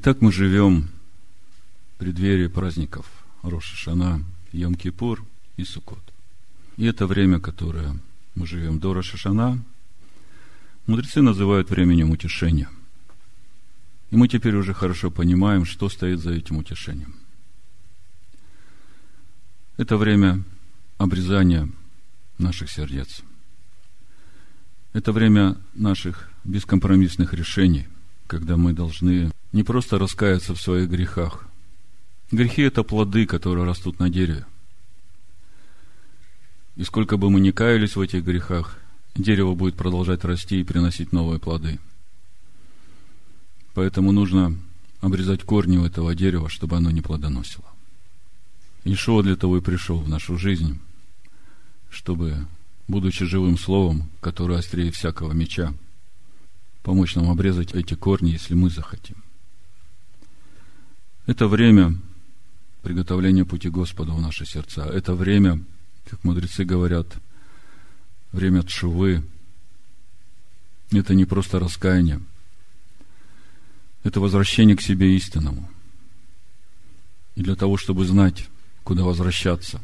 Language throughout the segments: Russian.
Итак, мы живем в преддверии праздников Роша Шана, Йом-Кипур и Суккот. И это время, которое мы живем до Роша Шана, мудрецы называют временем утешения. И мы теперь уже хорошо понимаем, что стоит за этим утешением. Это время обрезания наших сердец. Это время наших бескомпромиссных решений, когда мы должны не просто раскаяться в своих грехах. Грехи – это плоды, которые растут на дереве. И сколько бы мы ни каялись в этих грехах, дерево будет продолжать расти и приносить новые плоды. Поэтому нужно обрезать корни у этого дерева, чтобы оно не плодоносило. Ишуа для того и пришел в нашу жизнь, чтобы, будучи живым словом, которое острее всякого меча, помочь нам обрезать эти корни, если мы захотим. Это время приготовления пути Господа в наши сердца. Это время, как мудрецы говорят, время тшувы. Это не просто раскаяние. Это возвращение к себе истинному. И для того, чтобы знать, куда возвращаться,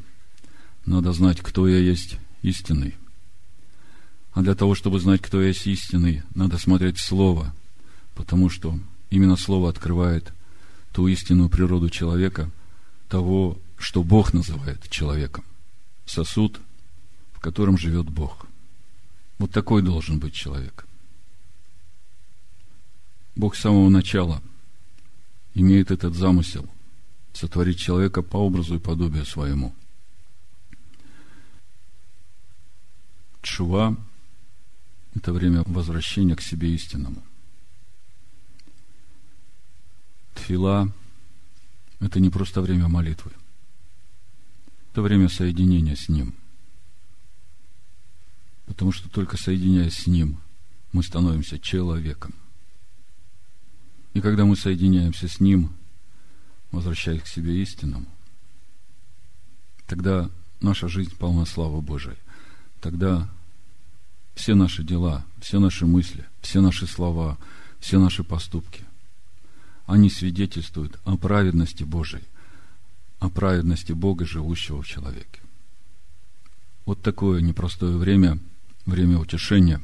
надо знать, кто я есть истинный. А для того, чтобы знать, кто есть истинный, надо смотреть Слово, потому что именно Слово открывает ту истинную природу человека, того, что Бог называет человеком. Сосуд, в котором живет Бог. Вот такой должен быть человек. Бог с самого начала имеет этот замысел сотворить человека по образу и подобию своему. Чува – это время возвращения к себе истинному. Тфила – это не просто время молитвы. Это время соединения с Ним. Потому что только соединяясь с Ним, мы становимся человеком. И когда мы соединяемся с Ним – возвращаясь к себе истинному, тогда наша жизнь полна славы Божией. Тогда все наши дела, все наши мысли, все наши слова, все наши поступки, они свидетельствуют о праведности Божией, о праведности Бога, живущего в человеке. Вот такое непростое время, время утешения,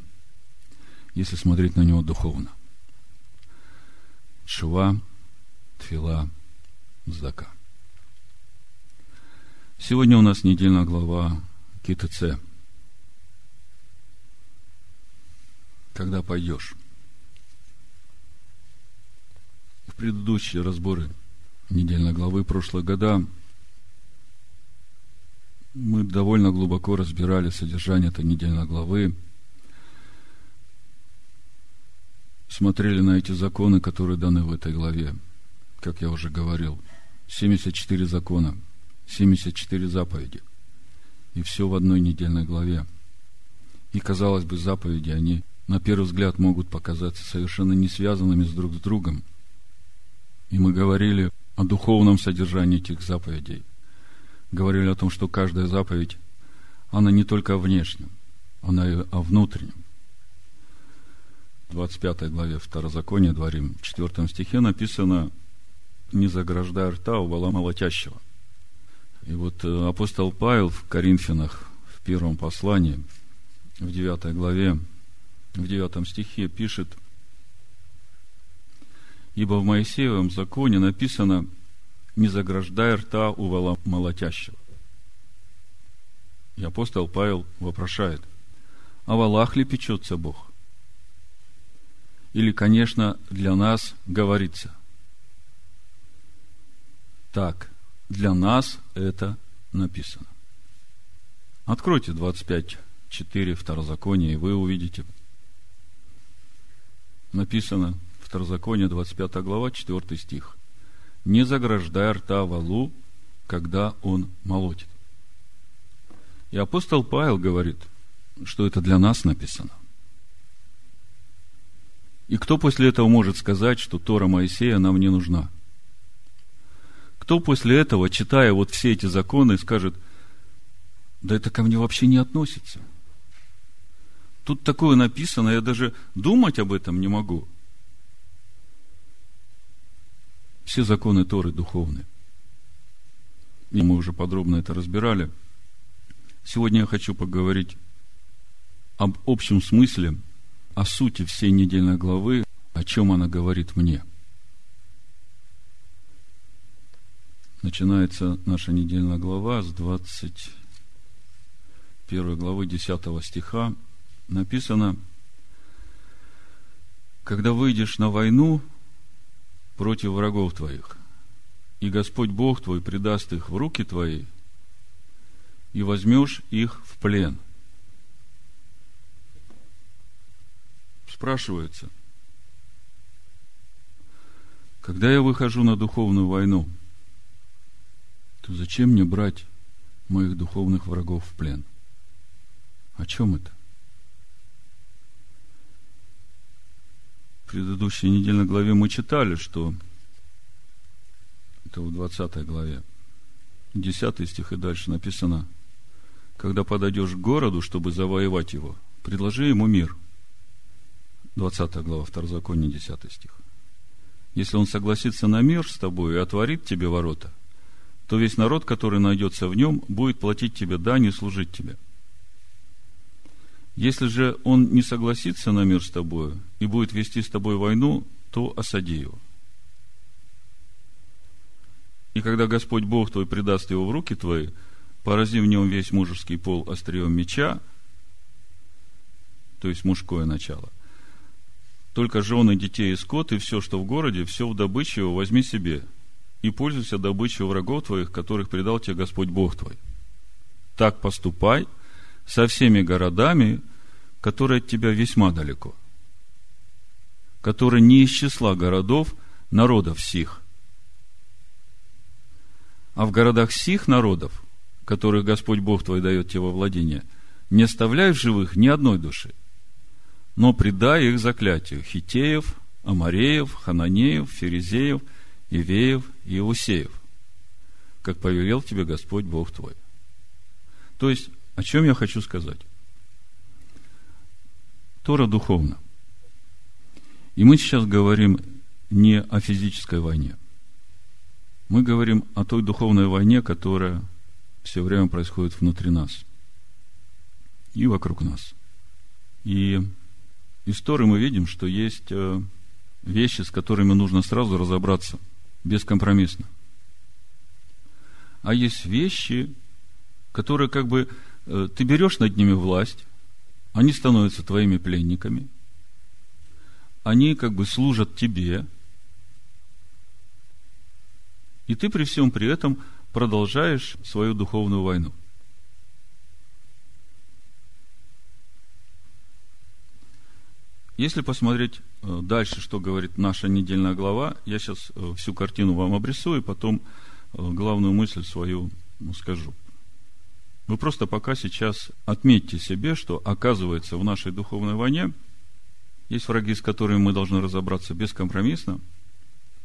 если смотреть на него духовно. Шува, Тфила – Здака. Сегодня у нас недельная глава КТЦ. Когда пойдешь? В предыдущие разборы недельной главы прошлого года мы довольно глубоко разбирали содержание этой недельной главы, смотрели на эти законы, которые даны в этой главе, как я уже говорил – 74 закона, 74 заповеди. И все в одной недельной главе. И, казалось бы, заповеди, они на первый взгляд могут показаться совершенно не связанными с друг с другом. И мы говорили о духовном содержании этих заповедей. Говорили о том, что каждая заповедь, она не только о внешнем, она и о внутреннем. В 25 главе Второзакония, дворим, в 4 стихе написано, не заграждай рта у вала молотящего. И вот э, апостол Павел в Коринфянах, в первом послании, в девятой главе, в девятом стихе пишет, «Ибо в Моисеевом законе написано, не заграждай рта у молотящего». И апостол Павел вопрошает, «А валах ли печется Бог?» Или, конечно, для нас говорится, так, для нас это написано. Откройте 25.4 Второзаконие, и вы увидите. Написано Второзаконие, 25 глава, 4 стих. «Не заграждай рта валу, когда он молотит». И апостол Павел говорит, что это для нас написано. И кто после этого может сказать, что Тора Моисея нам не нужна – кто после этого, читая вот все эти законы, скажет, да это ко мне вообще не относится. Тут такое написано, я даже думать об этом не могу. Все законы Торы духовные. И мы уже подробно это разбирали. Сегодня я хочу поговорить об общем смысле, о сути всей недельной главы, о чем она говорит мне. Начинается наша недельная глава с 21 главы 10 стиха. Написано, когда выйдешь на войну против врагов твоих, и Господь Бог твой предаст их в руки твои, и возьмешь их в плен – спрашивается, когда я выхожу на духовную войну, то зачем мне брать моих духовных врагов в плен? О чем это? Предыдущей недельной главе мы читали, что это в 20 главе, 10 стих и дальше написано, когда подойдешь к городу, чтобы завоевать его, предложи ему мир – 20 глава Второзакония, 10 стих. Если он согласится на мир с тобой и отворит тебе ворота, то весь народ, который найдется в нем, будет платить тебе дань и служить тебе. Если же он не согласится на мир с тобой и будет вести с тобой войну, то осади его. И когда Господь Бог твой предаст его в руки твои, порази в нем весь мужеский пол острием меча, то есть мужское начало, только жены, детей и скот, и все, что в городе, все в добычу его возьми себе, и пользуйся добычей врагов твоих, которых предал тебе Господь Бог твой. Так поступай со всеми городами, которые от тебя весьма далеко, которые не из числа городов народов сих. А в городах сих народов, которых Господь Бог твой дает тебе во владение, не оставляй в живых ни одной души но предай их заклятию хитеев, амареев, хананеев, ферезеев, ивеев и иусеев, как повелел тебе Господь Бог твой. То есть, о чем я хочу сказать? Тора духовна. И мы сейчас говорим не о физической войне. Мы говорим о той духовной войне, которая все время происходит внутри нас и вокруг нас. И из Торы мы видим, что есть э, вещи, с которыми нужно сразу разобраться, бескомпромиссно. А есть вещи, которые как бы ты берешь над ними власть, они становятся твоими пленниками, они как бы служат тебе, и ты при всем при этом продолжаешь свою духовную войну. Если посмотреть э, дальше, что говорит наша недельная глава, я сейчас э, всю картину вам обрисую, потом э, главную мысль свою ну, скажу. Вы просто пока сейчас отметьте себе, что оказывается в нашей духовной войне есть враги, с которыми мы должны разобраться бескомпромиссно.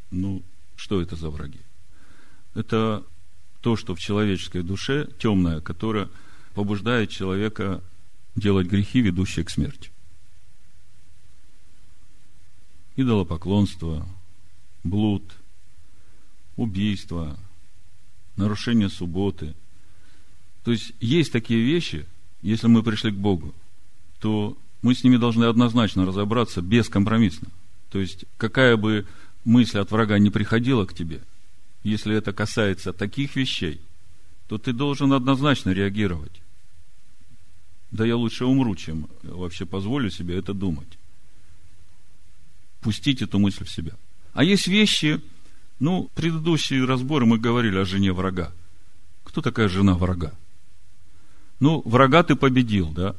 Ну, что это за враги? Это то, что в человеческой душе темное, которое побуждает человека делать грехи, ведущие к смерти идолопоклонство, блуд, убийство, нарушение субботы. То есть есть такие вещи, если мы пришли к Богу, то мы с ними должны однозначно разобраться бескомпромиссно. То есть какая бы мысль от врага не приходила к тебе, если это касается таких вещей, то ты должен однозначно реагировать. Да я лучше умру, чем вообще позволю себе это думать пустить эту мысль в себя. А есть вещи, ну, предыдущие разборы мы говорили о жене врага. Кто такая жена врага? Ну, врага ты победил, да?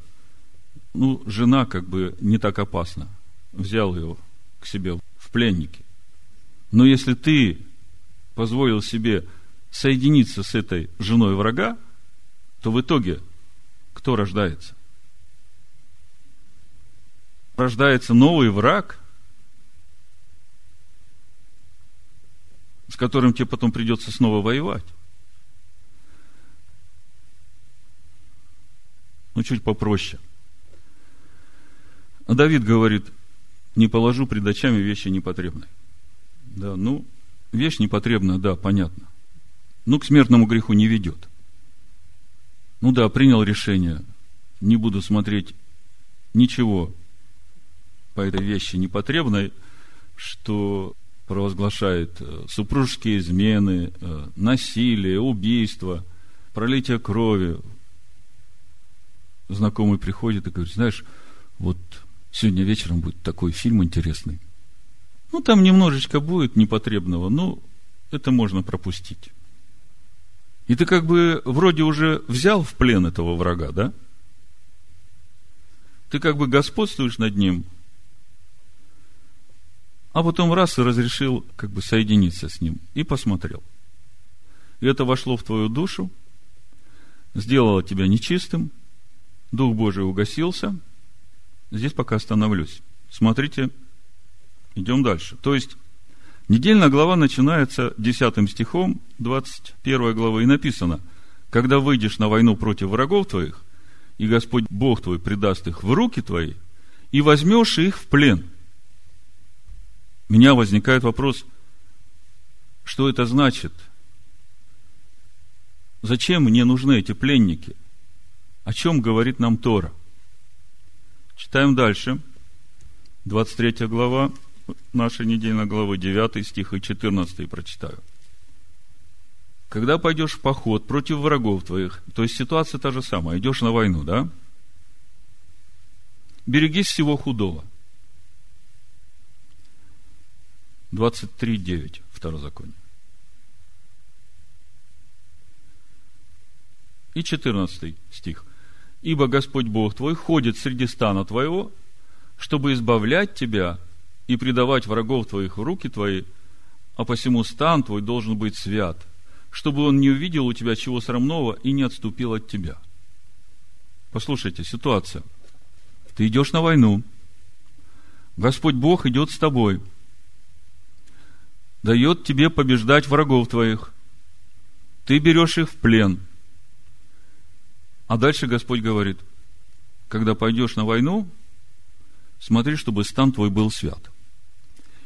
Ну, жена как бы не так опасна. Взял ее к себе в пленники. Но если ты позволил себе соединиться с этой женой врага, то в итоге кто рождается? Рождается новый враг – с которым тебе потом придется снова воевать. Ну, чуть попроще. А Давид говорит, не положу пред очами вещи непотребные. Да, ну, вещь непотребная, да, понятно. Но к смертному греху не ведет. Ну да, принял решение, не буду смотреть ничего по этой вещи непотребной, что провозглашает э, супружеские измены, э, насилие, убийство, пролитие крови. Знакомый приходит и говорит, знаешь, вот сегодня вечером будет такой фильм интересный. Ну, там немножечко будет непотребного, но это можно пропустить. И ты как бы вроде уже взял в плен этого врага, да? Ты как бы господствуешь над ним, а потом раз и разрешил как бы соединиться с ним и посмотрел. И это вошло в твою душу, сделало тебя нечистым, Дух Божий угасился. Здесь пока остановлюсь. Смотрите, идем дальше. То есть, недельная глава начинается 10 стихом 21 главы, и написано, когда выйдешь на войну против врагов твоих, и Господь Бог твой предаст их в руки твои, и возьмешь их в плен – у меня возникает вопрос, что это значит? Зачем мне нужны эти пленники? О чем говорит нам Тора? Читаем дальше. 23 глава нашей недельной главы, 9 стих и 14 прочитаю. Когда пойдешь в поход против врагов твоих, то есть ситуация та же самая, идешь на войну, да? Берегись всего худого – 23.9, второзаконие. И 14 стих. «Ибо Господь Бог твой ходит среди стана твоего, чтобы избавлять тебя и предавать врагов твоих в руки твои, а посему стан твой должен быть свят, чтобы он не увидел у тебя чего срамного и не отступил от тебя». Послушайте, ситуация. Ты идешь на войну. Господь Бог идет с тобой – дает тебе побеждать врагов твоих. Ты берешь их в плен. А дальше Господь говорит, когда пойдешь на войну, смотри, чтобы стан твой был свят.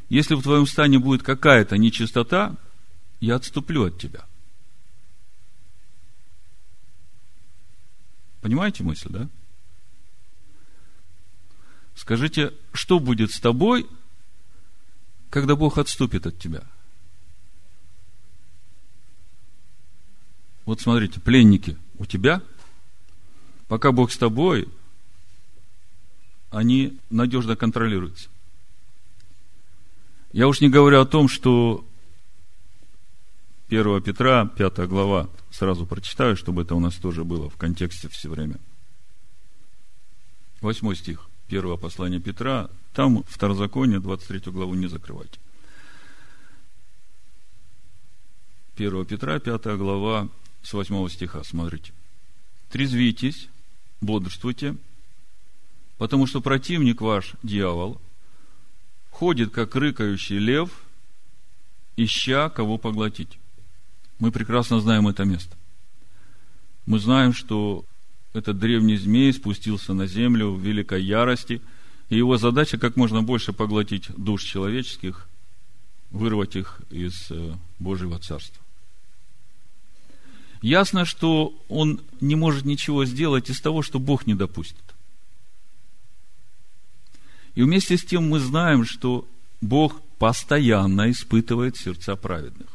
Если в твоем стане будет какая-то нечистота, я отступлю от тебя. Понимаете мысль, да? Скажите, что будет с тобой, когда Бог отступит от тебя. Вот смотрите, пленники у тебя, пока Бог с тобой, они надежно контролируются. Я уж не говорю о том, что 1 Петра, 5 глава, сразу прочитаю, чтобы это у нас тоже было в контексте все время. Восьмой стих первого послания Петра, там Второзаконие, 23 главу не закрывайте. 1 Петра, 5 глава, с 8 стиха, смотрите. «Трезвитесь, бодрствуйте, потому что противник ваш, дьявол, ходит, как рыкающий лев, ища кого поглотить». Мы прекрасно знаем это место. Мы знаем, что этот древний змей спустился на землю в великой ярости – и его задача как можно больше поглотить душ человеческих, вырвать их из э, Божьего Царства. Ясно, что он не может ничего сделать из того, что Бог не допустит. И вместе с тем мы знаем, что Бог постоянно испытывает сердца праведных.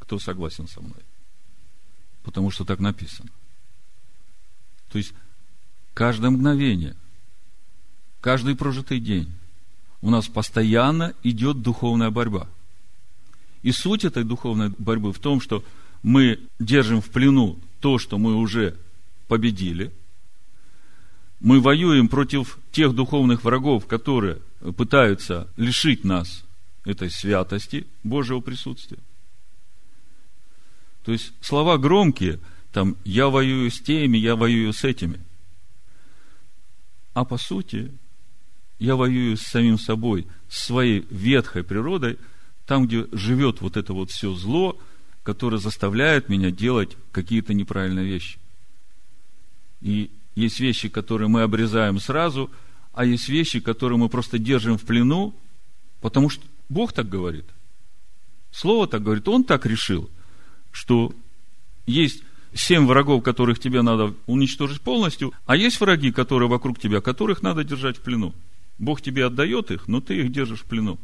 Кто согласен со мной? Потому что так написано. То есть, каждое мгновение каждый прожитый день у нас постоянно идет духовная борьба. И суть этой духовной борьбы в том, что мы держим в плену то, что мы уже победили. Мы воюем против тех духовных врагов, которые пытаются лишить нас этой святости Божьего присутствия. То есть слова громкие, там я воюю с теми, я воюю с этими. А по сути, я воюю с самим собой, с своей ветхой природой, там, где живет вот это вот все зло, которое заставляет меня делать какие-то неправильные вещи. И есть вещи, которые мы обрезаем сразу, а есть вещи, которые мы просто держим в плену, потому что Бог так говорит. Слово так говорит, он так решил, что есть семь врагов, которых тебе надо уничтожить полностью, а есть враги, которые вокруг тебя, которых надо держать в плену. Бог тебе отдает их, но ты их держишь в плену.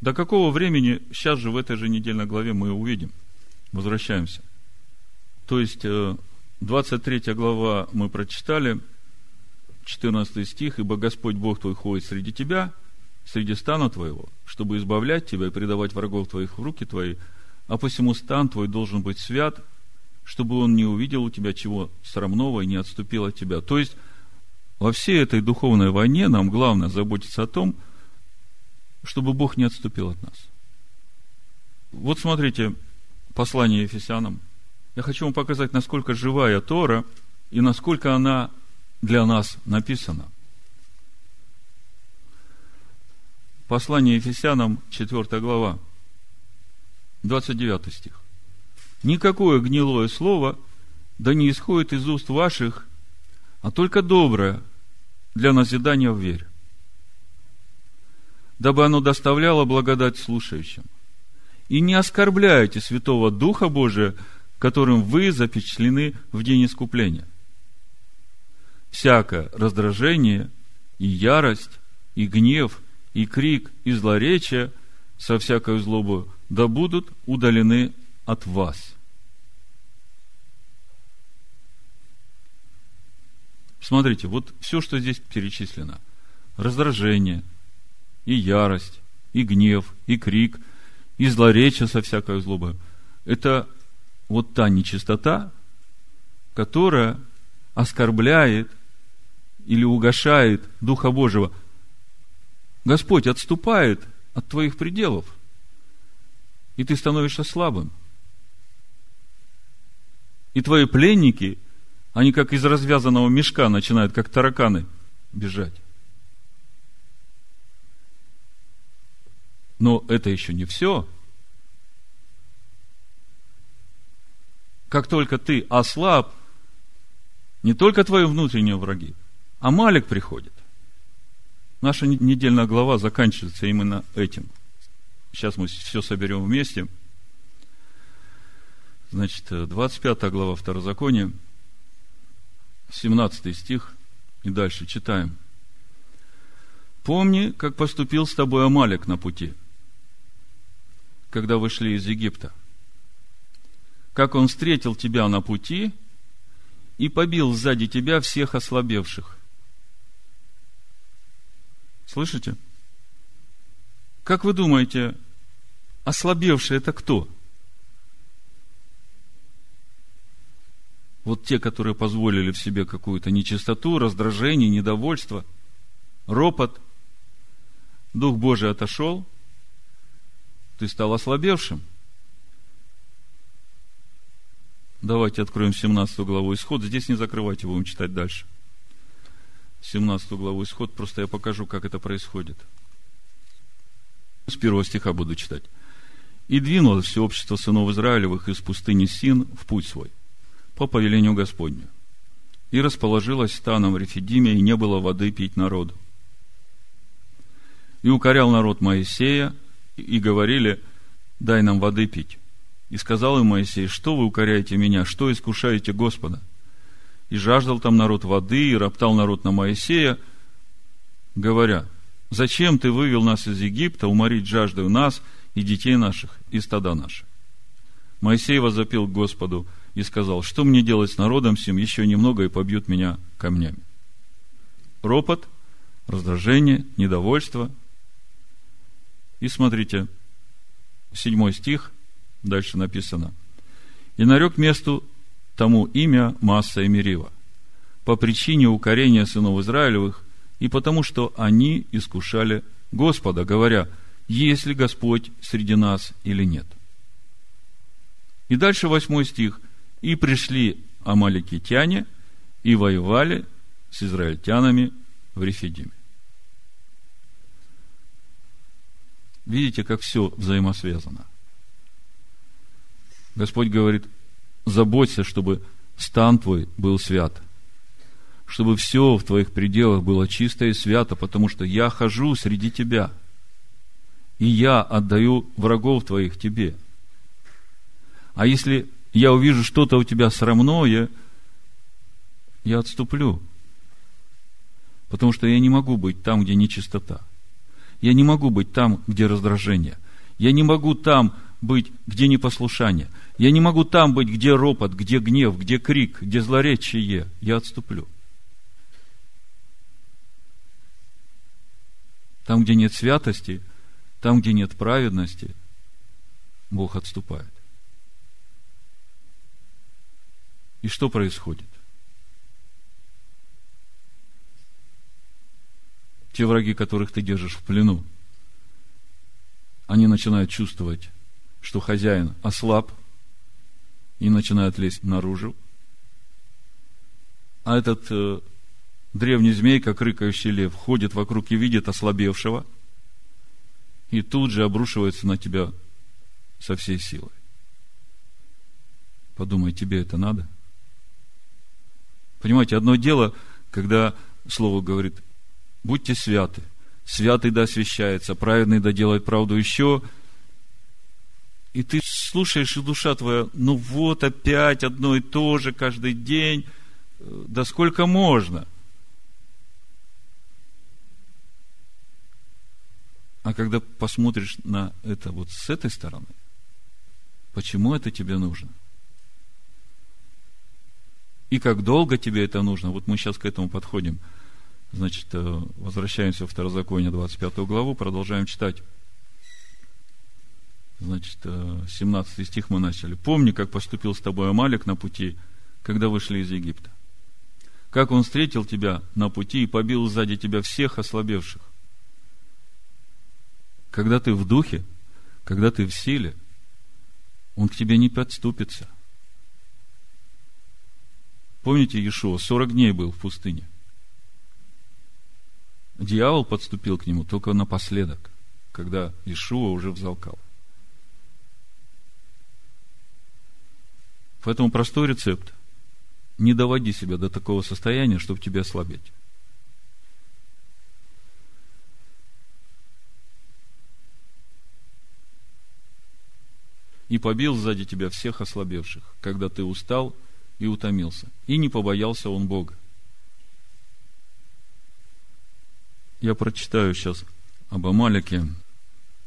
До какого времени, сейчас же в этой же недельной главе мы увидим. Возвращаемся. То есть, 23 э, глава мы прочитали, 14 стих, «Ибо Господь Бог твой ходит среди тебя, среди стана твоего, чтобы избавлять тебя и предавать врагов твоих в руки твои, а посему стан твой должен быть свят, чтобы он не увидел у тебя чего срамного и не отступил от тебя». То есть, во всей этой духовной войне нам главное заботиться о том, чтобы Бог не отступил от нас. Вот смотрите, послание Ефесянам. Я хочу вам показать, насколько живая Тора и насколько она для нас написана. Послание Ефесянам, 4 глава, 29 стих. «Никакое гнилое слово да не исходит из уст ваших, а только доброе для назидания в вере, дабы оно доставляло благодать слушающим. И не оскорбляйте Святого Духа Божия, которым вы запечатлены в день искупления. Всякое раздражение и ярость, и гнев, и крик, и злоречие со всякой злобой да будут удалены от вас. Смотрите, вот все, что здесь перечислено. Раздражение, и ярость, и гнев, и крик, и злоречие со всякой злобой. Это вот та нечистота, которая оскорбляет или угошает Духа Божьего. Господь отступает от твоих пределов, и ты становишься слабым. И твои пленники, они как из развязанного мешка начинают, как тараканы, бежать. Но это еще не все. Как только ты ослаб, не только твои внутренние враги, а Малик приходит. Наша недельная глава заканчивается именно этим. Сейчас мы все соберем вместе. Значит, 25 глава Второзакония, 17 стих, и дальше читаем. «Помни, как поступил с тобой Амалик на пути, когда вышли из Египта. Как он встретил тебя на пути и побил сзади тебя всех ослабевших. Слышите? Как вы думаете, ослабевшие это кто? Вот те, которые позволили в себе какую-то нечистоту, раздражение, недовольство, ропот. Дух Божий отошел – ты стал ослабевшим. Давайте откроем 17 главу Исход. Здесь не закрывайте, будем читать дальше. 17 главу Исход, просто я покажу, как это происходит. С первого стиха буду читать. «И двинулось все общество сынов Израилевых из пустыни Син в путь свой, по повелению Господню. И расположилось станом Рефидиме, и не было воды пить народу. И укорял народ Моисея, и говорили, дай нам воды пить. И сказал им Моисей, что вы укоряете меня, что искушаете Господа? И жаждал там народ воды, и роптал народ на Моисея, говоря, зачем ты вывел нас из Египта, уморить жаждою нас и детей наших, и стада наших? Моисей возопил к Господу и сказал, что мне делать с народом сим, еще немного и побьют меня камнями. Ропот, раздражение, недовольство, и смотрите, седьмой стих, дальше написано. «И нарек месту тому имя Масса и Мерива, по причине укорения сынов Израилевых, и потому что они искушали Господа, говоря, есть ли Господь среди нас или нет. И дальше восьмой стих. И пришли амаликитяне и воевали с израильтянами в Рефидиме. Видите, как все взаимосвязано. Господь говорит, заботься, чтобы стан твой был свят, чтобы все в твоих пределах было чисто и свято, потому что я хожу среди тебя. и я отдаю врагов твоих тебе. А если я увижу что-то у тебя срамное, я отступлю. Потому что я не могу быть там, где нечистота. Я не могу быть там, где раздражение. Я не могу там быть, где непослушание. Я не могу там быть, где ропот, где гнев, где крик, где злоречие. Я отступлю. Там, где нет святости, там, где нет праведности, Бог отступает. И что происходит? Те враги, которых ты держишь в плену, они начинают чувствовать, что хозяин ослаб, и начинают лезть наружу. А этот э, древний змей, как рыкающий лев, ходит вокруг и видит ослабевшего, и тут же обрушивается на тебя со всей силой. Подумай, тебе это надо? Понимаете, одно дело, когда Слово говорит, будьте святы, святый да освящается, праведный да делает правду еще – и ты слушаешь, и душа твоя, ну вот опять одно и то же каждый день, да сколько можно? А когда посмотришь на это вот с этой стороны, почему это тебе нужно? И как долго тебе это нужно? Вот мы сейчас к этому подходим. Значит, э, возвращаемся в Второзаконие, 25 главу, продолжаем читать. Значит, 17 э, стих мы начали. «Помни, как поступил с тобой Амалик на пути, когда вышли из Египта. Как он встретил тебя на пути и побил сзади тебя всех ослабевших. Когда ты в духе, когда ты в силе, он к тебе не подступится. Помните Иешуа, 40 дней был в пустыне. Дьявол подступил к нему только напоследок, когда Иешуа уже взалкал. Поэтому простой рецепт. Не доводи себя до такого состояния, чтобы тебя ослабить. И побил сзади тебя всех ослабевших, когда ты устал и утомился. И не побоялся он Бога. Я прочитаю сейчас об Амалике,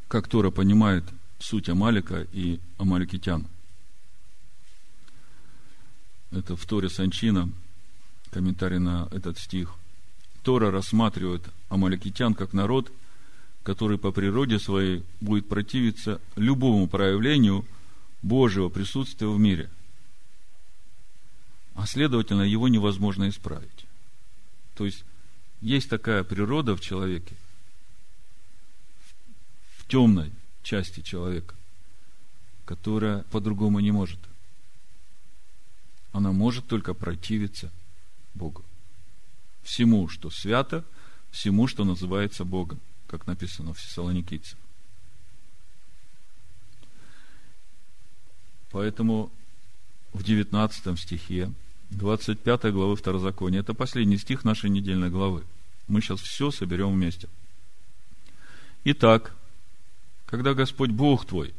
как Тора понимает суть Амалика и амаликитян. Это в Торе Санчина, комментарий на этот стих. Тора рассматривает амаликитян как народ, который по природе своей будет противиться любому проявлению Божьего присутствия в мире. А следовательно, его невозможно исправить. То есть, есть такая природа в человеке, в темной части человека, которая по-другому не может – она может только противиться Богу. Всему, что свято, всему, что называется Богом, как написано в Фессалоникийцах. Поэтому в 19 стихе 25 главы Второзакония, это последний стих нашей недельной главы. Мы сейчас все соберем вместе. Итак, когда Господь Бог твой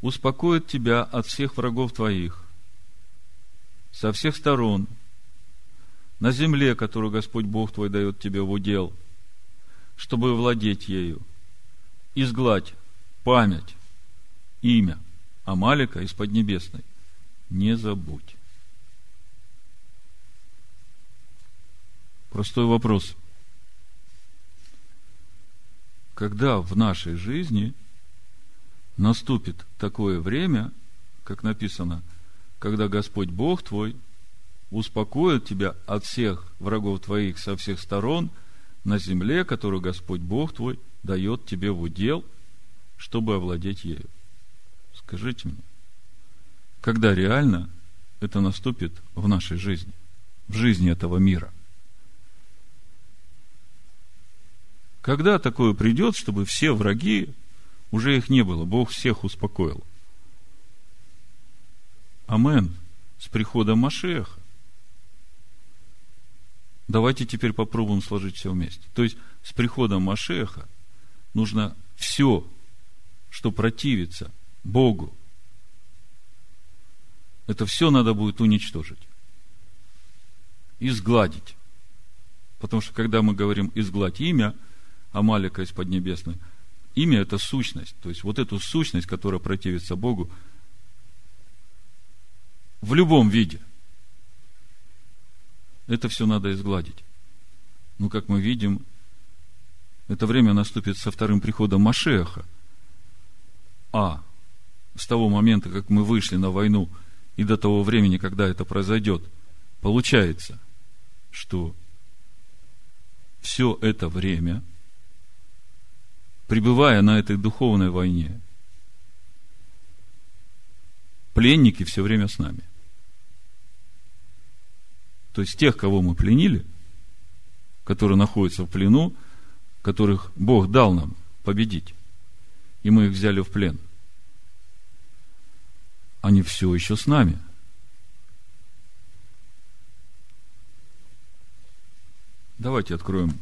успокоит тебя от всех врагов твоих, со всех сторон, на земле, которую Господь Бог твой дает тебе в удел, чтобы владеть ею, изгладь память, имя Амалика из Поднебесной. Не забудь. Простой вопрос. Когда в нашей жизни наступит такое время, как написано – когда Господь Бог твой успокоит тебя от всех врагов твоих со всех сторон на земле, которую Господь Бог твой дает тебе в удел, чтобы овладеть ею. Скажите мне, когда реально это наступит в нашей жизни, в жизни этого мира? Когда такое придет, чтобы все враги, уже их не было, Бог всех успокоил – Амен. С приходом Машеха. Давайте теперь попробуем сложить все вместе. То есть, с приходом Машеха нужно все что противится Богу, это все надо будет уничтожить. Изгладить. Потому что когда мы говорим изгладь имя Амалика из Поднебесной, имя это сущность. То есть вот эту сущность, которая противится Богу, в любом виде. Это все надо изгладить. Ну, как мы видим, это время наступит со вторым приходом Машеха. А с того момента, как мы вышли на войну, и до того времени, когда это произойдет, получается, что все это время, пребывая на этой духовной войне, пленники все время с нами. То есть тех, кого мы пленили, которые находятся в плену, которых Бог дал нам победить, и мы их взяли в плен, они все еще с нами. Давайте откроем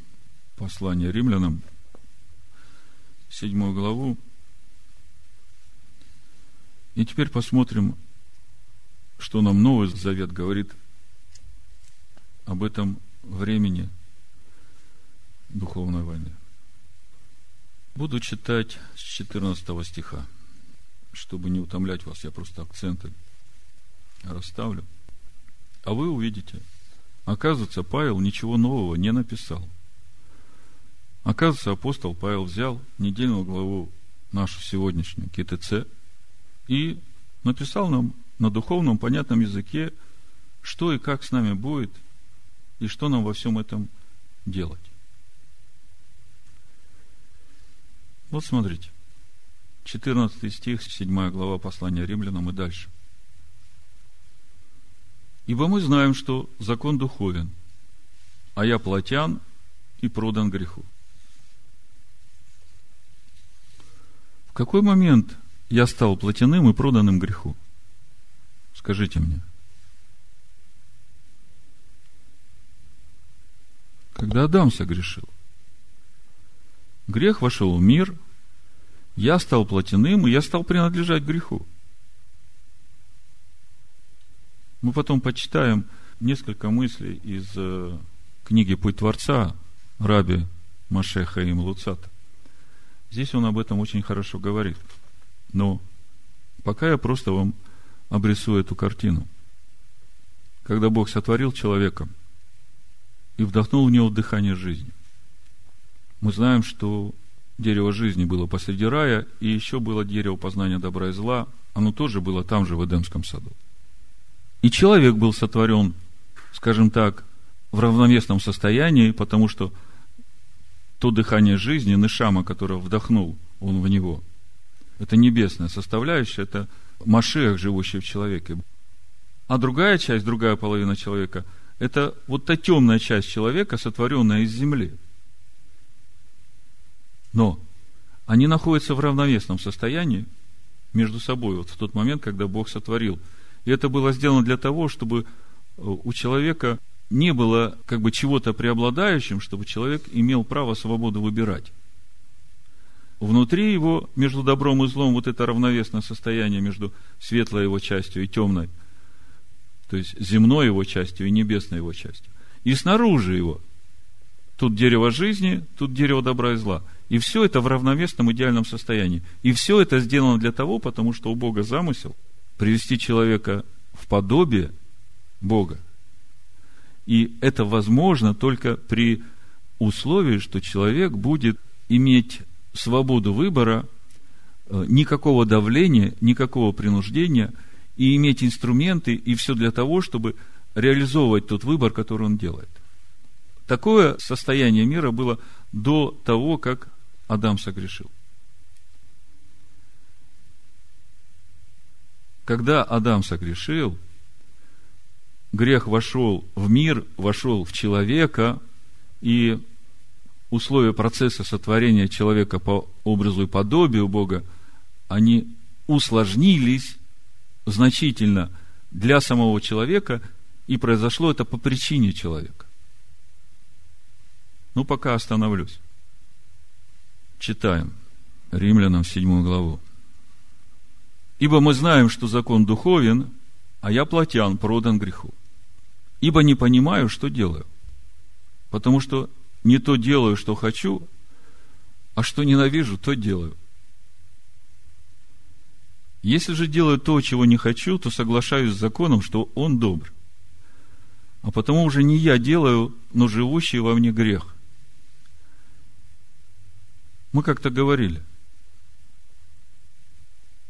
послание римлянам, седьмую главу. И теперь посмотрим, что нам Новый Завет говорит об этом времени духовной войны. Буду читать с 14 стиха. Чтобы не утомлять вас, я просто акценты расставлю. А вы увидите, оказывается, Павел ничего нового не написал. Оказывается, апостол Павел взял недельную главу нашу сегодняшнюю, КТЦ, и написал нам на духовном понятном языке, что и как с нами будет, и что нам во всем этом делать. Вот смотрите. 14 стих, 7 глава послания римлянам и дальше. Ибо мы знаем, что закон духовен, а я плотян и продан греху. Какой момент я стал плотяным и проданным греху? Скажите мне. Когда Адам согрешил. Грех вошел в мир, я стал плотяным, и я стал принадлежать греху. Мы потом почитаем несколько мыслей из э, книги «Путь Творца» Раби Машеха и Луцата. Здесь он об этом очень хорошо говорит. Но пока я просто вам обрисую эту картину. Когда Бог сотворил человека и вдохнул в него дыхание жизни, мы знаем, что дерево жизни было посреди рая, и еще было дерево познания добра и зла. Оно тоже было там же, в Эдемском саду. И человек был сотворен, скажем так, в равновесном состоянии, потому что то дыхание жизни, Нышама, которое вдохнул он в него, это небесная составляющая, это Машех, живущий в человеке. А другая часть, другая половина человека, это вот та темная часть человека, сотворенная из земли – но они находятся в равновесном состоянии между собой вот в тот момент, когда Бог сотворил. И это было сделано для того, чтобы э, у человека не было как бы чего-то преобладающим, чтобы человек имел право свободу выбирать. Внутри его, между добром и злом, вот это равновесное состояние между светлой его частью и темной, то есть земной его частью и небесной его частью. И снаружи его, тут дерево жизни, тут дерево добра и зла – и все это в равновесном идеальном состоянии. И все это сделано для того, потому что у Бога замысел привести человека в подобие Бога. И это возможно только при условии, что человек будет иметь свободу выбора, э, никакого давления, никакого принуждения, и иметь инструменты, и все для того, чтобы реализовывать тот выбор, который он делает. Такое состояние мира было до того, как Адам согрешил. Когда Адам согрешил, грех вошел в мир, вошел в человека, и условия процесса сотворения человека по образу и подобию Бога, они усложнились значительно для самого человека, и произошло это по причине человека. Ну, пока остановлюсь. Читаем. Римлянам 7 главу. Ибо мы знаем, что закон духовен, а я плотян, продан греху. Ибо не понимаю, что делаю. Потому что не то делаю, что хочу, а что ненавижу, то делаю. Если же делаю то, чего не хочу, то соглашаюсь с законом, что он добр. А потому уже не я делаю, но живущий во мне грех. Мы как-то говорили,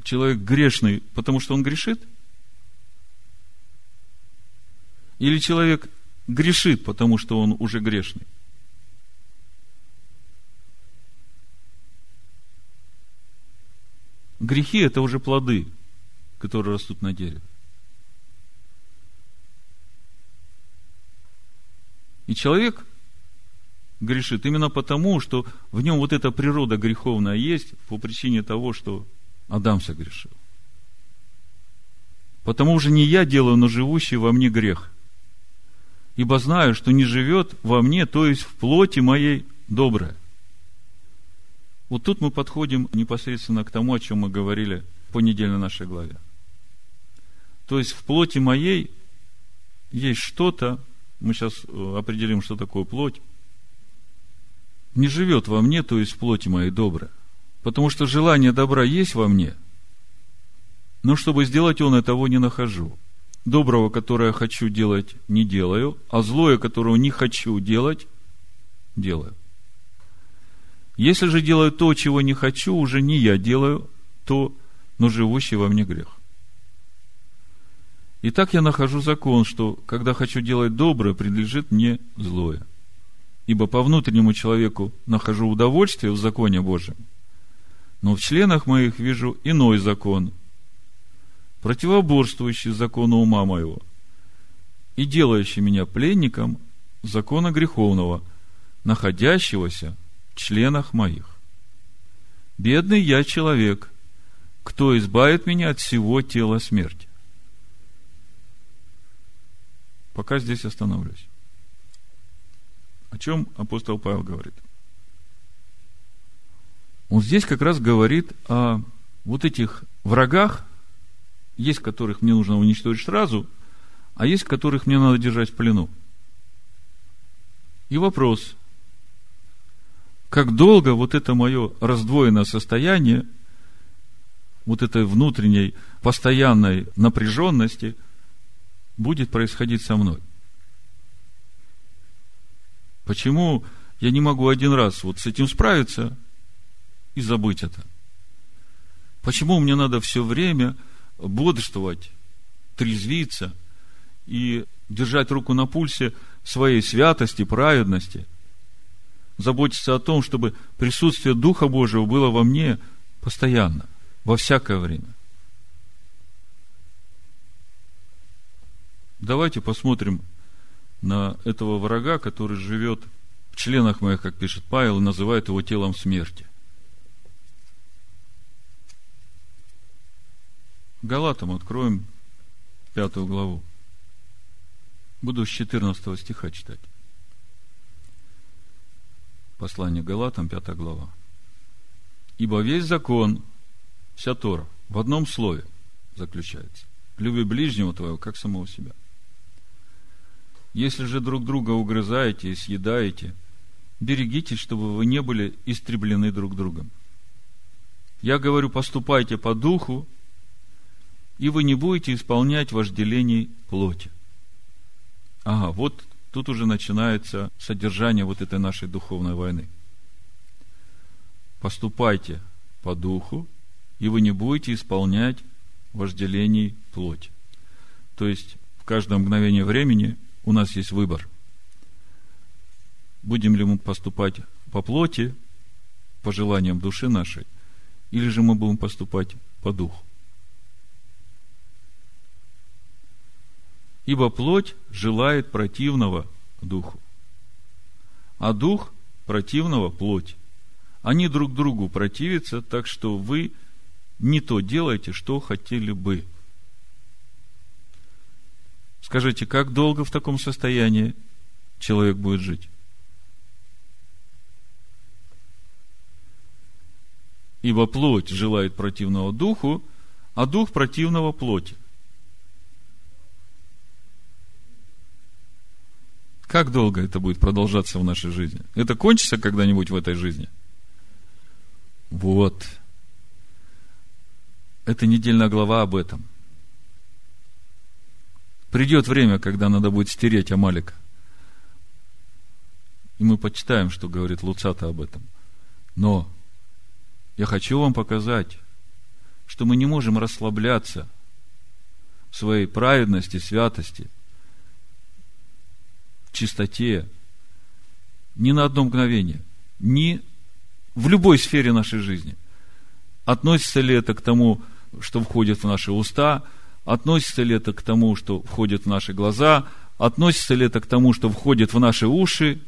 человек грешный, потому что он грешит? Или человек грешит, потому что он уже грешный? Грехи – это уже плоды, которые растут на дереве. И человек грешит именно потому, что в нем вот эта природа греховная есть по причине того, что Адам согрешил. Потому же не я делаю, но живущий во мне грех. Ибо знаю, что не живет во мне, то есть в плоти моей доброе. Вот тут мы подходим непосредственно к тому, о чем мы говорили по недельной нашей главе. То есть в плоти моей есть что-то, мы сейчас э, определим, что такое плоть, не живет во мне, то есть в плоти моей доброе. Потому что желание добра есть во мне, но чтобы сделать он, этого не нахожу. Доброго, которое хочу делать, не делаю, а злое, которого не хочу делать, делаю. Если же делаю то, чего не хочу, уже не я делаю, то, но живущий во мне грех. Итак, я нахожу закон, что когда хочу делать доброе, принадлежит мне злое. Ибо по внутреннему человеку нахожу удовольствие в законе Божьем, но в членах моих вижу иной закон, противоборствующий закону ума моего и делающий меня пленником закона греховного, находящегося членах моих. Бедный я человек, кто избавит меня от всего тела смерти. Пока здесь остановлюсь. О чем апостол Павел говорит? Он здесь как раз говорит о вот этих врагах, есть которых мне нужно уничтожить сразу, а есть которых мне надо держать в плену. И вопрос, как долго вот это мое раздвоенное состояние, вот этой внутренней постоянной напряженности будет происходить со мной. Почему я не могу один раз вот с этим справиться и забыть это? Почему мне надо все время бодрствовать, трезвиться и держать руку на пульсе своей святости, праведности – заботиться о том, чтобы присутствие Духа Божьего было во мне постоянно, во всякое время. Давайте посмотрим на этого врага, который живет в членах моих, как пишет Павел, и называет его телом смерти. Галатам откроем пятую главу. Буду с 14 стиха читать. Послание Галатам, 5 глава. Ибо весь закон, вся Тора, в одном слове заключается. Люби ближнего твоего, как самого себя. Если же друг друга угрызаете и съедаете, берегитесь, чтобы вы не были истреблены друг другом. Я говорю, поступайте по духу, и вы не будете исполнять вожделений плоти. Ага, вот тут уже начинается содержание вот этой нашей духовной войны. Поступайте по духу, и вы не будете исполнять вожделений плоти. То есть, в каждое мгновение времени у нас есть выбор. Будем ли мы поступать по плоти, по желаниям души нашей, или же мы будем поступать по духу. Ибо плоть желает противного духу, а дух противного плоть. Они друг другу противятся, так что вы не то делаете, что хотели бы. Скажите, как долго в таком состоянии человек будет жить? Ибо плоть желает противного духу, а дух противного плоти. Как долго это будет продолжаться в нашей жизни? Это кончится когда-нибудь в этой жизни? Вот. Это недельная глава об этом. Придет время, когда надо будет стереть Амалика. И мы почитаем, что говорит Луцата об этом. Но я хочу вам показать, что мы не можем расслабляться в своей праведности, святости, чистоте ни на одно мгновение, ни в любой сфере нашей жизни. Относится ли это к тому, что входит в наши уста, относится ли это к тому, что входит в наши глаза, относится ли это к тому, что входит в наши уши.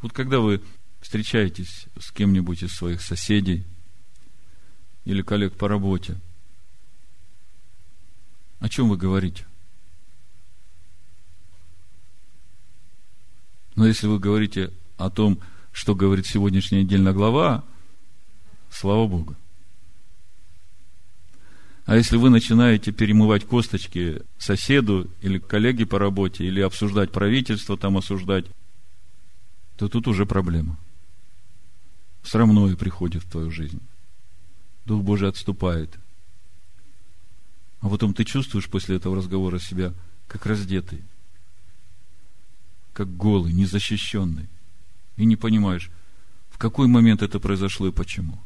Вот когда вы встречаетесь с кем-нибудь из своих соседей или коллег по работе, о чем вы говорите? Но если вы говорите о том, что говорит сегодняшняя недельная глава, слава Богу. А если вы начинаете перемывать косточки соседу или коллеге по работе, или обсуждать правительство, там осуждать, то тут уже проблема. Срамное приходит в твою жизнь. Дух Божий отступает. А потом ты чувствуешь после этого разговора себя как раздетый – как голый, незащищенный. И не понимаешь, в какой момент это произошло и почему.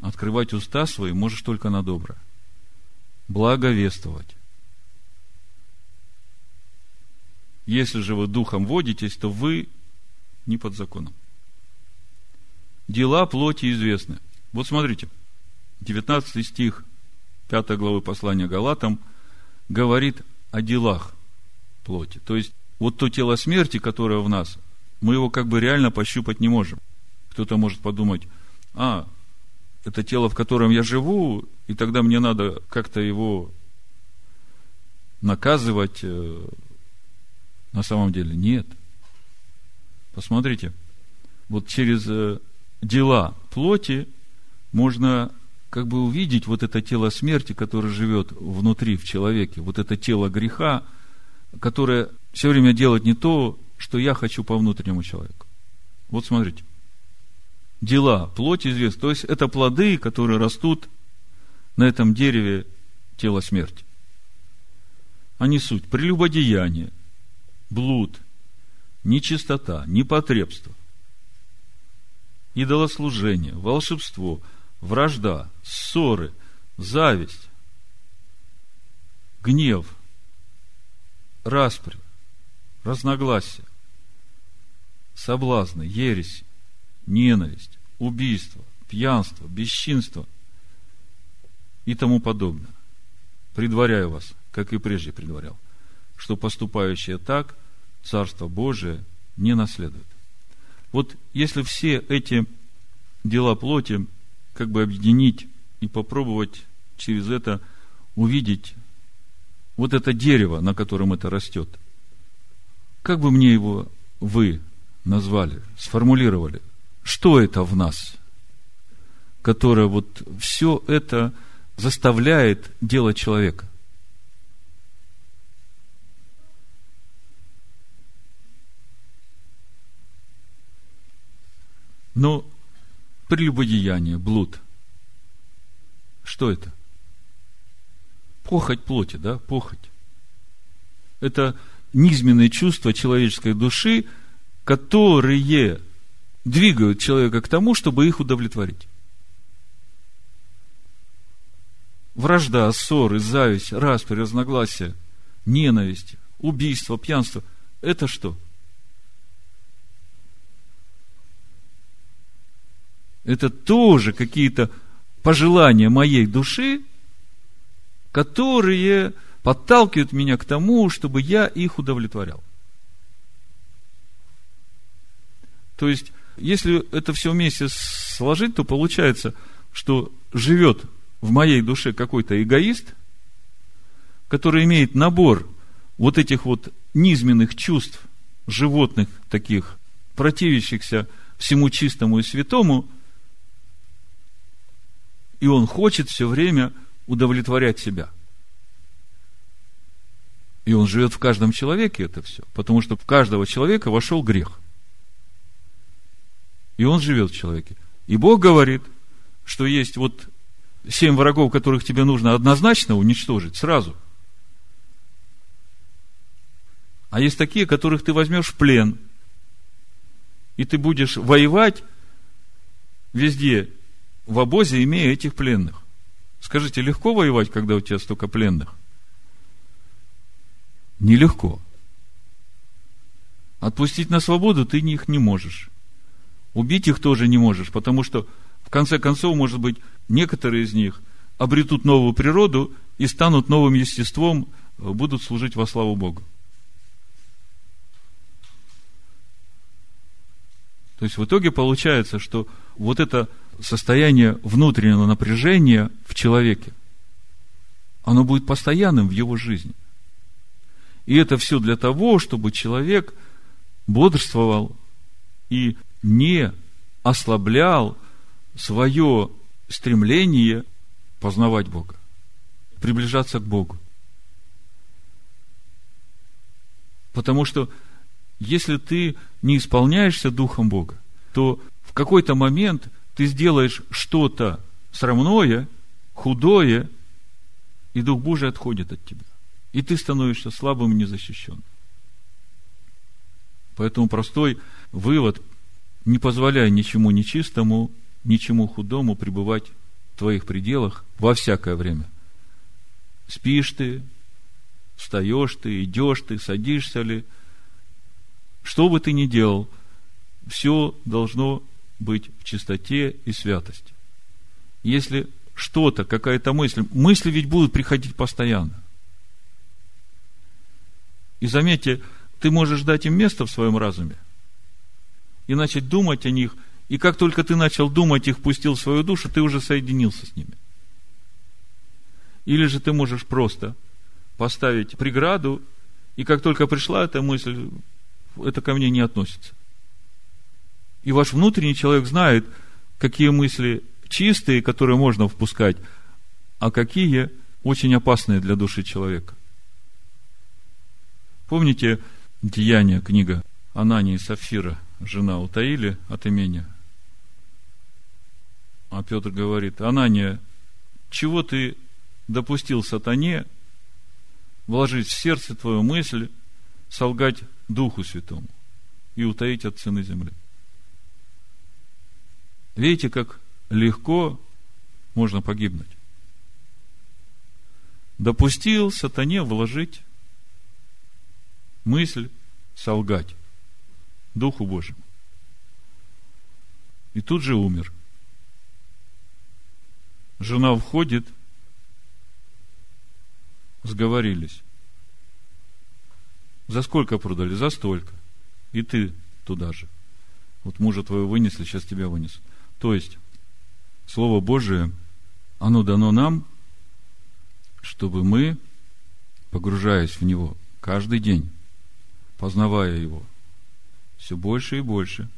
Открывать уста свои можешь только на доброе. Благовествовать. Если же вы духом водитесь, то вы не под законом. Дела плоти известны. Вот смотрите, 19 стих 5 главы послания Галатам, говорит о делах плоти. То есть, вот то тело смерти, которое в нас, мы его как бы реально пощупать не можем. Кто-то может подумать, а, это тело, в котором я живу, и тогда мне надо как-то его наказывать. Э, на самом деле нет. Посмотрите, вот через э, дела плоти можно как бы увидеть вот это тело смерти, которое живет внутри в человеке, вот это тело греха, которое все время делает не то, что я хочу по внутреннему человеку. Вот смотрите. Дела, плоть известна. То есть, это плоды, которые растут на этом дереве тела смерти. Они суть прелюбодеяние, блуд, нечистота, непотребство, идолослужение, волшебство – вражда, ссоры, зависть, гнев, распри, разногласия, соблазны, ереси, ненависть, убийство, пьянство, бесчинство и тому подобное. Предваряю вас, как и прежде предварял, что поступающие так Царство Божие не наследует. Вот если все эти дела плоти как бы объединить и попробовать через это увидеть вот это дерево, на котором это растет. Как бы мне его вы назвали, сформулировали? Что это в нас, которое вот все это заставляет делать человека? Но прелюбодеяние, блуд. Что это? Похоть плоти, да, похоть. Это низменные чувства человеческой души, которые двигают человека к тому, чтобы их удовлетворить. Вражда, ссоры, зависть, распри, разногласия, ненависть, убийство, пьянство – это что – это тоже какие-то пожелания моей души, которые подталкивают меня к тому, чтобы я их удовлетворял. То есть, если это все вместе сложить, то получается, что живет в моей душе какой-то эгоист, который имеет набор вот этих вот низменных чувств, животных таких, противящихся всему чистому и святому, и он хочет все время удовлетворять себя. И он живет в каждом человеке это все, потому что в каждого человека вошел грех. И он живет в человеке. И Бог говорит, что есть вот семь врагов, которых тебе нужно однозначно уничтожить сразу. А есть такие, которых ты возьмешь в плен, и ты будешь воевать везде, в обозе, имея этих пленных. Скажите, легко воевать, когда у тебя столько пленных? Нелегко. Отпустить на свободу ты их не можешь. Убить их тоже не можешь, потому что в конце концов, может быть, некоторые из них обретут новую природу и станут новым естеством, будут служить во славу Богу. То есть в итоге получается, что вот это состояние внутреннего напряжения в человеке, оно будет постоянным в его жизни. И это все для того, чтобы человек бодрствовал и не ослаблял свое стремление познавать Бога, приближаться к Богу. Потому что если ты не исполняешься Духом Бога, то в какой-то момент ты сделаешь что-то срамное, худое, и Дух Божий отходит от тебя. И ты становишься слабым и незащищенным. Поэтому простой вывод не позволяй ничему нечистому, ничему худому пребывать в твоих пределах во всякое время. Спишь ты, встаешь ты, идешь ты, садишься ли, что бы ты ни делал, все должно быть в чистоте и святости. Если что-то, какая-то мысль, мысли ведь будут приходить постоянно. И заметьте, ты можешь дать им место в своем разуме – и начать думать о них. И как только ты начал думать, их пустил в свою душу, ты уже соединился с ними. Или же ты можешь просто поставить преграду, и как только пришла эта мысль, это ко мне не относится. И ваш внутренний человек знает, какие мысли чистые, которые можно впускать, а какие очень опасные для души человека. Помните Деяние, книга Анании и Сафира – жена утаили от имени. А Петр говорит, Анания, чего ты допустил сатане вложить в сердце твою мысль, солгать Духу Святому и утаить от цены земли? Видите, как легко можно погибнуть. Допустил сатане вложить мысль солгать. Духу Божьему. И тут же умер. Жена входит, сговорились. За сколько продали? За столько. И ты туда же. Вот мужа твоего вынесли, сейчас тебя вынесут. То есть, Слово Божие, оно дано нам, чтобы мы, погружаясь в него каждый день, познавая его, все больше и больше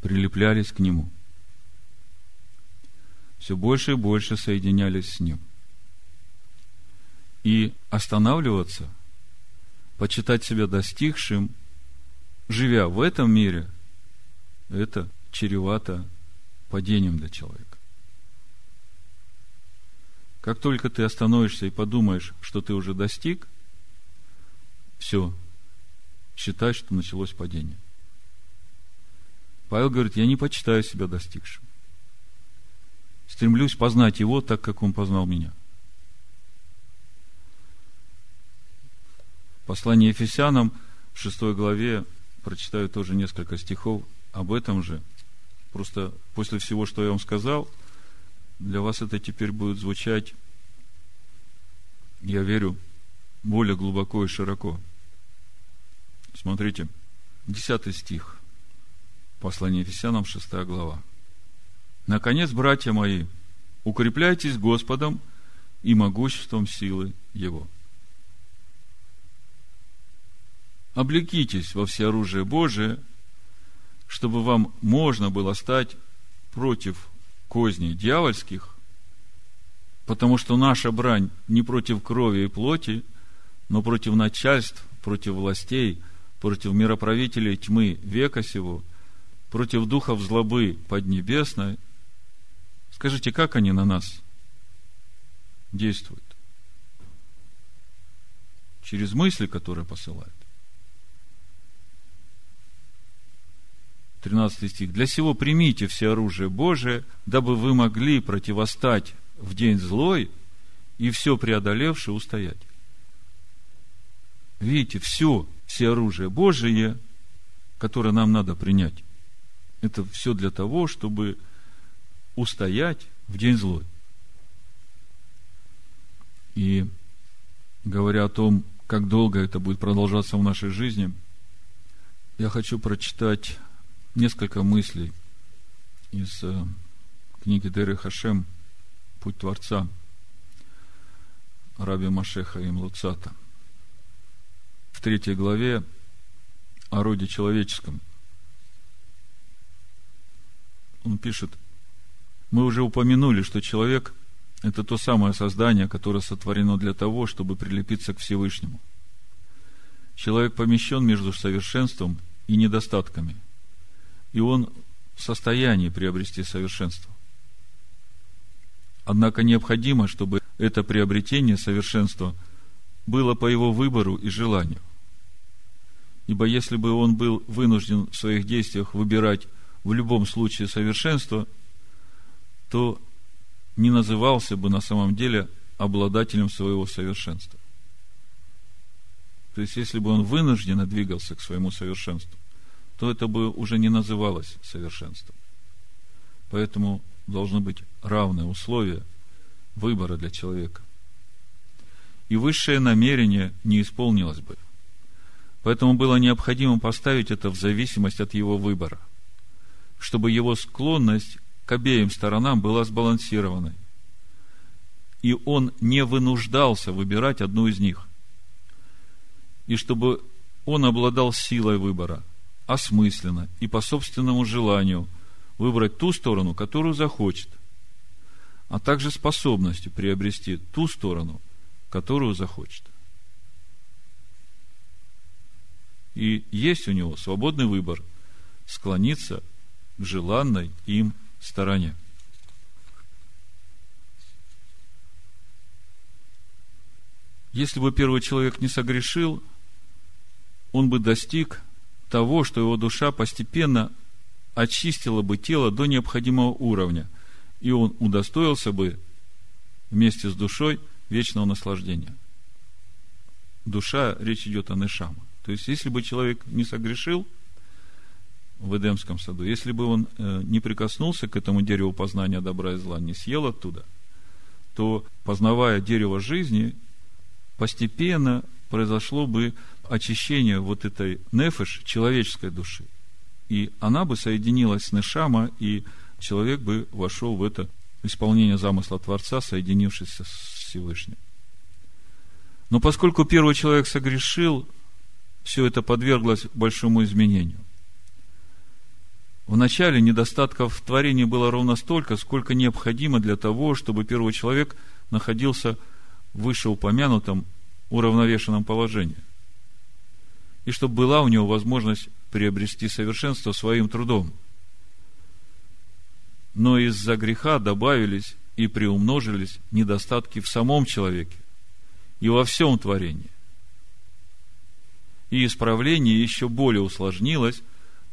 прилеплялись к Нему. Все больше и больше соединялись с Ним. И останавливаться, почитать себя достигшим, живя в этом мире, это чревато падением для человека. Как только ты остановишься и подумаешь, что ты уже достиг, все, считай, что началось падение. Павел говорит, я не почитаю себя достигшим. Стремлюсь познать его так, как он познал меня. Послание Ефесянам в шестой главе прочитаю тоже несколько стихов об этом же. Просто после всего, что я вам сказал, для вас это теперь будет звучать, я верю, более глубоко и широко. Смотрите, десятый стих. Послание Ефесянам, 6 глава. Наконец, братья мои, укрепляйтесь Господом и могуществом силы Его. облекитесь во всеоружие Божие, чтобы вам можно было стать против козней дьявольских, потому что наша брань не против крови и плоти, но против начальств, против властей, против мироправителей тьмы века сего, против духов злобы поднебесной. Скажите, как они на нас действуют? Через мысли, которые посылают. 13 стих. «Для сего примите все оружие Божие, дабы вы могли противостать в день злой и все преодолевши устоять». Видите, все, все оружие Божие, которое нам надо принять, это все для того, чтобы устоять в день злой. И говоря о том, как долго это будет продолжаться в нашей жизни, я хочу прочитать несколько мыслей из э, книги Деры Хашем «Путь Творца» Раби Машеха и Млуцата. В третьей главе о роде человеческом. Он пишет, мы уже упомянули, что человек – это то самое создание, которое сотворено для того, чтобы прилепиться к Всевышнему. Человек помещен между совершенством и недостатками – и он в состоянии приобрести совершенство. Однако необходимо, чтобы это приобретение совершенства было по его выбору и желанию. Ибо если бы он был вынужден в своих действиях выбирать в любом случае совершенство, то не назывался бы на самом деле обладателем своего совершенства. То есть, если бы он вынужденно двигался к своему совершенству, то это бы уже не называлось совершенством. Поэтому должны быть равные условия выбора для человека. И высшее намерение не исполнилось бы. Поэтому было необходимо поставить это в зависимость от его выбора, чтобы его склонность к обеим сторонам была сбалансированной. И он не вынуждался выбирать одну из них. И чтобы он обладал силой выбора – осмысленно и по собственному желанию выбрать ту сторону, которую захочет, а также способностью приобрести ту сторону, которую захочет. И есть у него свободный выбор склониться к желанной им стороне. Если бы первый человек не согрешил, он бы достиг того, что его душа постепенно очистила бы тело до необходимого уровня, и он удостоился бы вместе с душой вечного наслаждения. Душа, речь идет о Нешама. То есть, если бы человек не согрешил в Эдемском саду, если бы он э, не прикоснулся к этому дереву познания добра и зла, не съел оттуда, то, познавая дерево жизни, постепенно произошло бы очищение вот этой нефеш, человеческой души. И она бы соединилась с Нешама, и человек бы вошел в это исполнение замысла Творца, соединившись с Всевышним. Но поскольку первый человек согрешил, все это подверглось большому изменению. Вначале недостатков в творении было ровно столько, сколько необходимо для того, чтобы первый человек находился в вышеупомянутом уравновешенном положении. И чтобы была у него возможность приобрести совершенство своим трудом. Но из-за греха добавились и приумножились недостатки в самом человеке и во всем творении. И исправление еще более усложнилось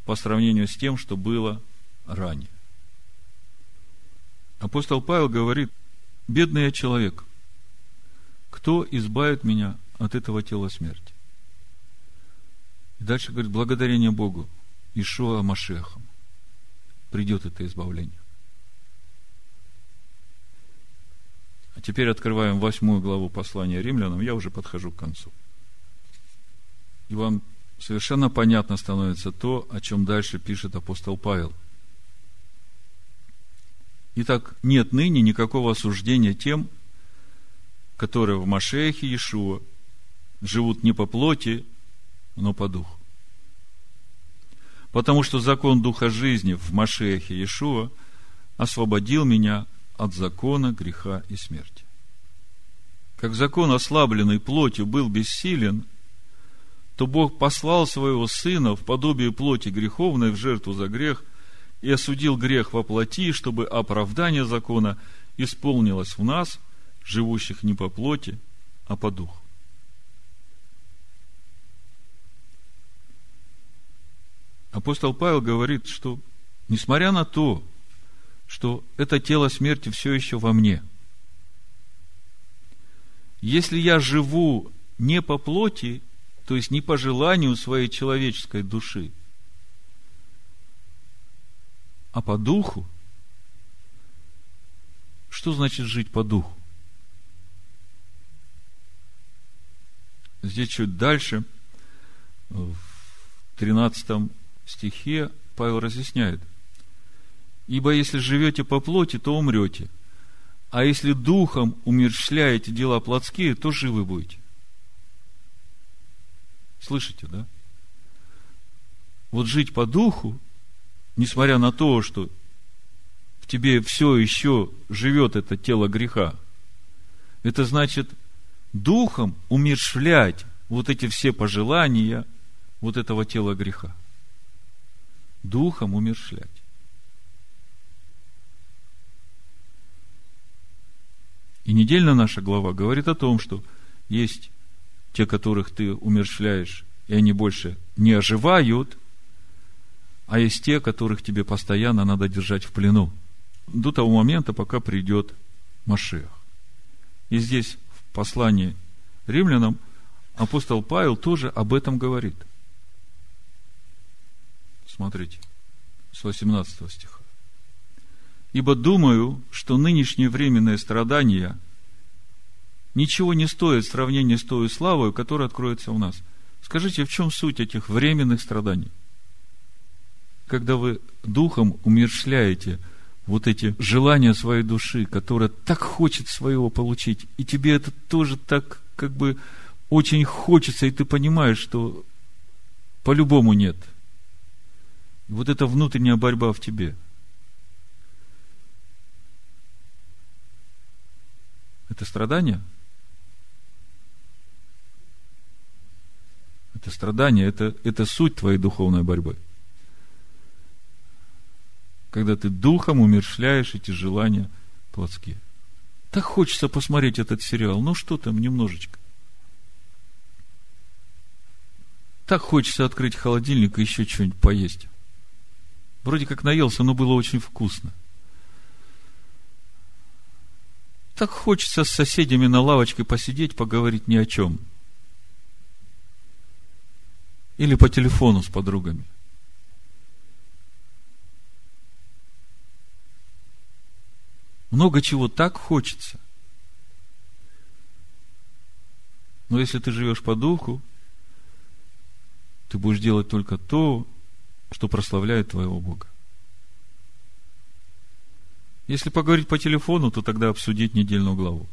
по сравнению с тем, что было ранее. Апостол Павел говорит, бедный я человек, кто избавит меня от этого тела смерти? И дальше говорит, благодарение Богу, Ишуа Машехом. Придет это избавление. А теперь открываем восьмую главу послания римлянам. Я уже подхожу к концу. И вам совершенно понятно становится то, о чем дальше пишет апостол Павел. Итак, нет ныне никакого осуждения тем, которые в Машехе Иешуа живут не по плоти, но по духу. Потому что закон Духа жизни в Машехе Иешуа освободил меня от закона греха и смерти. Как закон, ослабленный плотью, был бессилен, то Бог послал своего Сына в подобие плоти греховной в жертву за грех и осудил грех во плоти, чтобы оправдание закона исполнилось в нас, живущих не по плоти, а по духу. Апостол Павел говорит, что несмотря на то, что это тело смерти все еще во мне, если я живу не по плоти, то есть не по желанию своей человеческой души, а по духу, что значит жить по духу? Здесь чуть дальше, в 13 стихе, Павел разъясняет. Ибо если живете по плоти, то умрете. А если духом умерщвляете дела плотские, то живы будете. Слышите, да? Вот жить по духу, несмотря на то, что в тебе все еще живет это тело греха, это значит духом умершвлять вот эти все пожелания вот этого тела греха. Духом умершлять. И недельная наша глава говорит о том, что есть те, которых ты умерщвляешь, и они больше не оживают, а есть те, которых тебе постоянно надо держать в плену до того момента, пока придет Машех. И здесь в послании римлянам апостол Павел тоже об этом говорит. Смотрите, с 18 стиха. Ибо думаю, что нынешние временные страдания ничего не стоят в сравнении с той славой, которая откроется у нас. Скажите, в чем суть этих временных страданий? Когда вы духом умершляете вот эти желания своей души, которая так хочет своего получить, и тебе это тоже так как бы очень хочется, и ты понимаешь, что по-любому нет. Вот эта внутренняя борьба в тебе – Это страдание? Это страдание, это, это суть твоей духовной борьбы. Когда ты духом умершляешь эти желания плотские. Так хочется посмотреть этот сериал. Ну что там, немножечко. Так хочется открыть холодильник и еще что-нибудь поесть. Вроде как наелся, но было очень вкусно. Так хочется с соседями на лавочке посидеть, поговорить ни о чем. Или по телефону с подругами. Много чего так хочется. Но если ты живешь по духу, ты будешь делать только то, что прославляет твоего Бога. Если поговорить по телефону, то тогда обсудить недельную главу.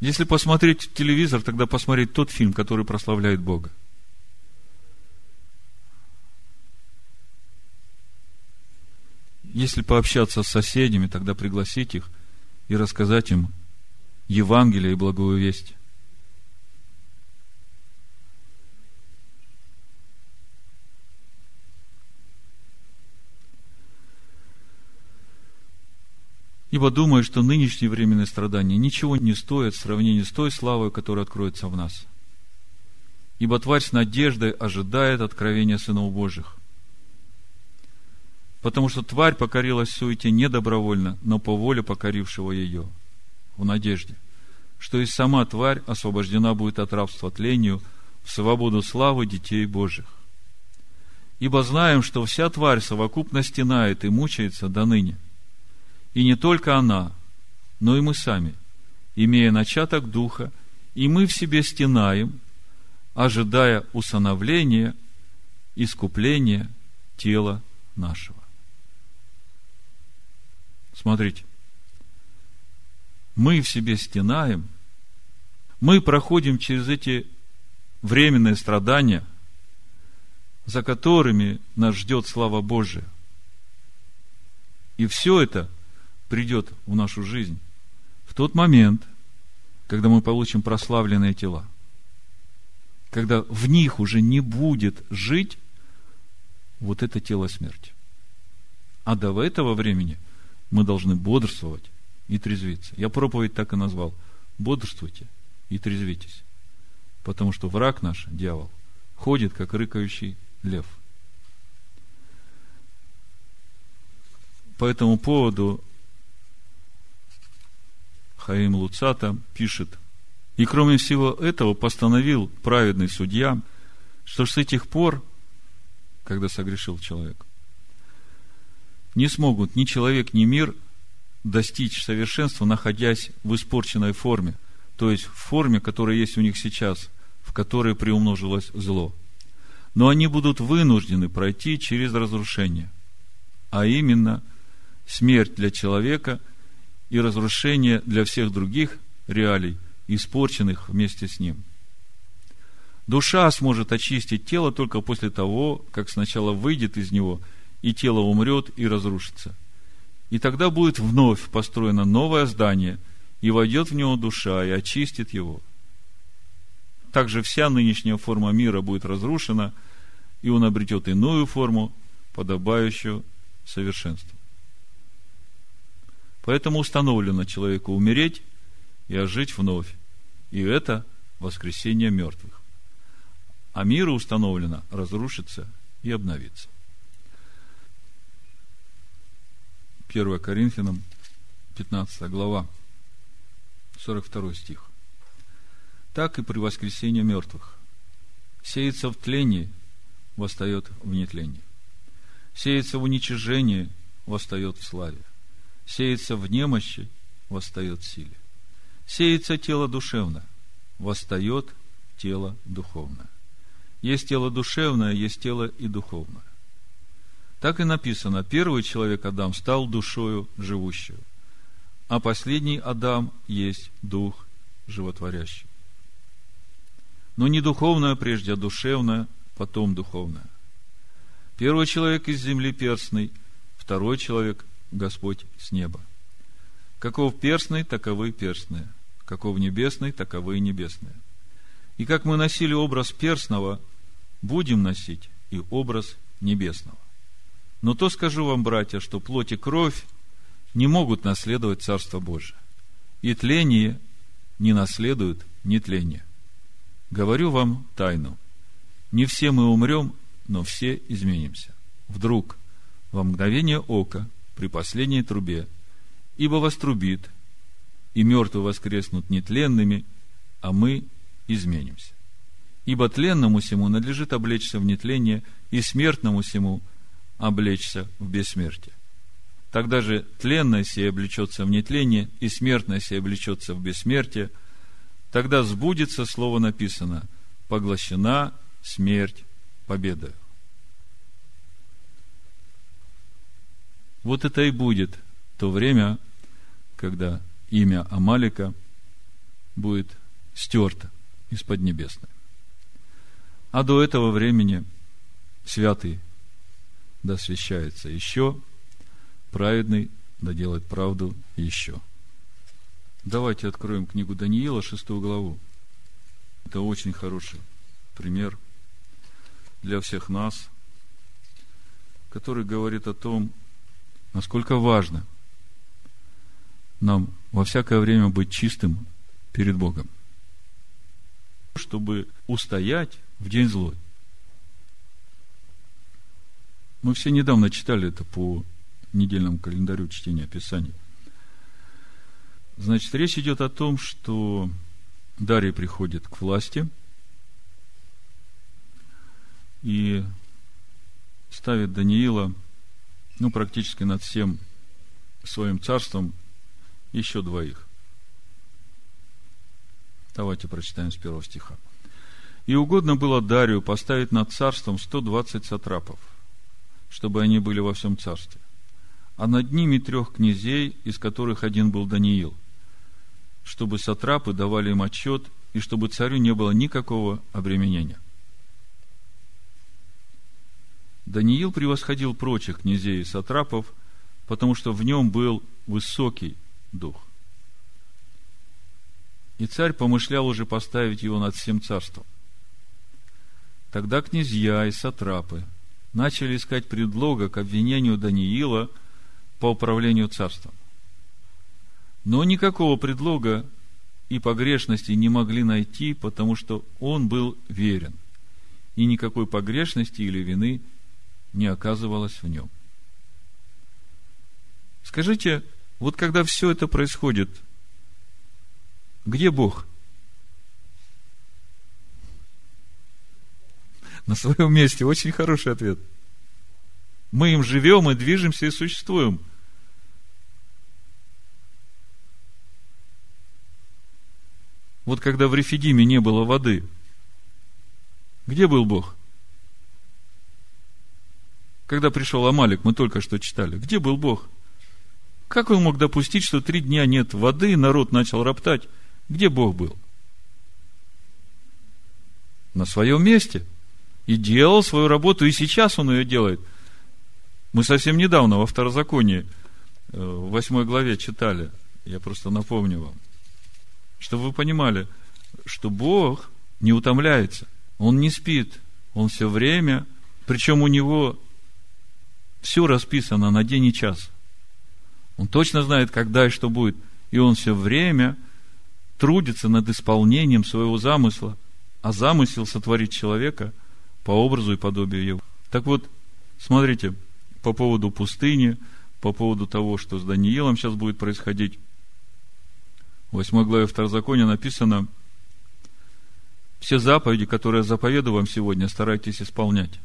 Если посмотреть телевизор, тогда посмотреть тот фильм, который прославляет Бога. Если пообщаться с соседями, тогда пригласить их и рассказать им Евангелие и благую весть. Ибо думаю, что нынешние временные страдания ничего не стоят в сравнении с той славой, которая откроется в нас. Ибо тварь с надеждой ожидает откровения сынов Божьих. Потому что тварь покорилась суете не добровольно, но по воле покорившего ее, в надежде, что и сама тварь освобождена будет от рабства тлению в свободу славы детей Божьих. Ибо знаем, что вся тварь совокупно стенает и мучается до ныне – и не только она, но и мы сами, имея начаток Духа, и мы в себе стенаем, ожидая усыновления, искупления тела нашего. Смотрите, мы в себе стенаем, мы проходим через эти временные страдания, за которыми нас ждет слава Божия. И все это придет в нашу жизнь в тот момент, когда мы получим прославленные тела. Когда в них уже не будет жить вот это тело смерти. А до этого времени мы должны бодрствовать и трезвиться. Я проповедь так и назвал. Бодрствуйте и трезвитесь. Потому что враг наш, дьявол, ходит, как рыкающий лев. По этому поводу Хаим Луцата пишет, и кроме всего этого постановил праведный судья, что с этих пор, когда согрешил человек, не смогут ни человек, ни мир достичь совершенства, находясь в испорченной форме, то есть в форме, которая есть у них сейчас, в которой приумножилось зло. Но они будут вынуждены пройти через разрушение, а именно смерть для человека и разрушение для всех других реалий, испорченных вместе с ним. Душа сможет очистить тело только после того, как сначала выйдет из него, и тело умрет и разрушится. И тогда будет вновь построено новое здание, и войдет в него душа, и очистит его. Также вся нынешняя форма мира будет разрушена, и он обретет иную форму, подобающую совершенству. Поэтому установлено человеку умереть и ожить вновь. И это воскресение мертвых. А миру установлено разрушиться и обновиться. 1 Коринфянам, 15 глава, 42 стих. Так и при воскресении мертвых. Сеется в тлении, восстает в нетлении. Сеется в уничижении, восстает в славе. Сеется в немощи, восстает силе. Сеется тело душевное, восстает тело духовное. Есть тело душевное, есть тело и духовное. Так и написано, первый человек Адам стал душою живущую, а последний Адам есть дух животворящий. Но не духовное прежде, а душевное, потом духовное. Первый человек из земли перстный, второй человек – Господь с неба. Каков перстный, таковы перстные. Каков небесный, таковы небесные. И как мы носили образ перстного, будем носить и образ небесного. Но то скажу вам, братья, что плоть и кровь не могут наследовать Царство Божие. И тление не наследует нетление. Говорю вам тайну. Не все мы умрем, но все изменимся. Вдруг, во мгновение ока, при последней трубе, ибо вострубит, и мертвые воскреснут нетленными, а мы изменимся. Ибо тленному всему надлежит облечься в нетление, и смертному всему облечься в бессмертие. Тогда же тленное сие облечется в нетление, и смертное сие облечется в бессмертие. Тогда сбудется слово написано «Поглощена смерть победою». Вот это и будет то время, когда имя Амалика будет стерто из Поднебесной. А до этого времени святый да освящается еще, праведный да делает правду еще. Давайте откроем книгу Даниила, шестую главу. Это очень хороший пример для всех нас, который говорит о том, насколько важно нам во всякое время быть чистым перед Богом, чтобы устоять в день злой. Мы все недавно читали это по недельному календарю чтения Писаний. Значит, речь идет о том, что Дарья приходит к власти и ставит Даниила, ну, практически над всем своим царством еще двоих. Давайте прочитаем с первого стиха. «И угодно было Дарию поставить над царством 120 сатрапов, чтобы они были во всем царстве. А над ними трех князей, из которых один был Даниил, чтобы сатрапы давали им отчет и чтобы царю не было никакого обременения. Даниил превосходил прочих князей и сатрапов, потому что в нем был высокий дух. И царь помышлял уже поставить его над всем царством. Тогда князья и сатрапы начали искать предлога к обвинению Даниила по управлению царством. Но никакого предлога и погрешности не могли найти, потому что он был верен, и никакой погрешности или вины не оказывалось в нем. Скажите, вот когда все это происходит, где Бог? На своем месте. Очень хороший ответ. Мы им живем и движемся и существуем – Вот когда в Рефидиме не было воды, где был Бог? Когда пришел Амалик, мы только что читали, где был Бог? Как он мог допустить, что три дня нет воды, народ начал роптать? Где Бог был? На своем месте. И делал свою работу, и сейчас он ее делает. Мы совсем недавно во второзаконии, э, в восьмой главе читали. Я просто напомню вам – чтобы вы понимали, что Бог не утомляется, Он не спит, Он все время, причем у Него все расписано на день и час. Он точно знает, когда и что будет, и Он все время трудится над исполнением своего замысла, а замысел сотворить человека по образу и подобию его. Так вот, смотрите, по поводу пустыни, по поводу того, что с Даниилом сейчас будет происходить, в 8 главе Второзакония написано, все заповеди, которые я заповедую вам сегодня, старайтесь исполнять,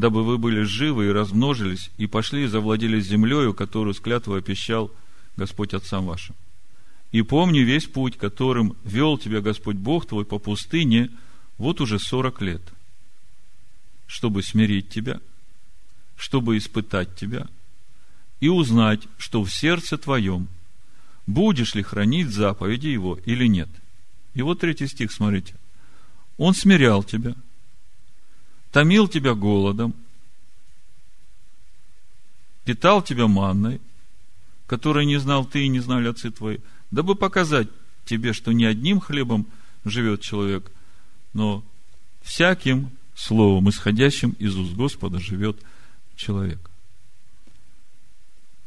дабы вы были живы и размножились, и пошли и завладели землею, которую с клятвой опещал Господь Отцам вашим. И помни весь путь, которым вел тебя Господь Бог твой по пустыне вот уже сорок лет, чтобы смирить тебя, чтобы испытать тебя и узнать, что в сердце твоем – будешь ли хранить заповеди его или нет. И вот третий стих, смотрите. Он смирял тебя, томил тебя голодом, питал тебя манной, которой не знал ты и не знали отцы твои, дабы показать тебе, что не одним хлебом живет человек, но всяким словом, исходящим из уст Господа, живет человек.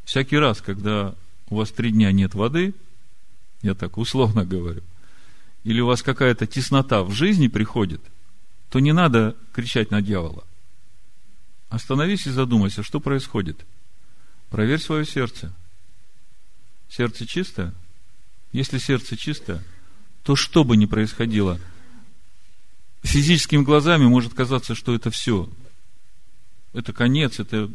Всякий раз, когда у вас три дня нет воды, я так условно говорю, или у вас какая-то теснота в жизни приходит, то не надо кричать на дьявола. Остановись и задумайся, что происходит. Проверь свое сердце. Сердце чистое? Если сердце чистое, то что бы ни происходило, физическими глазами может казаться, что это все. Это конец, это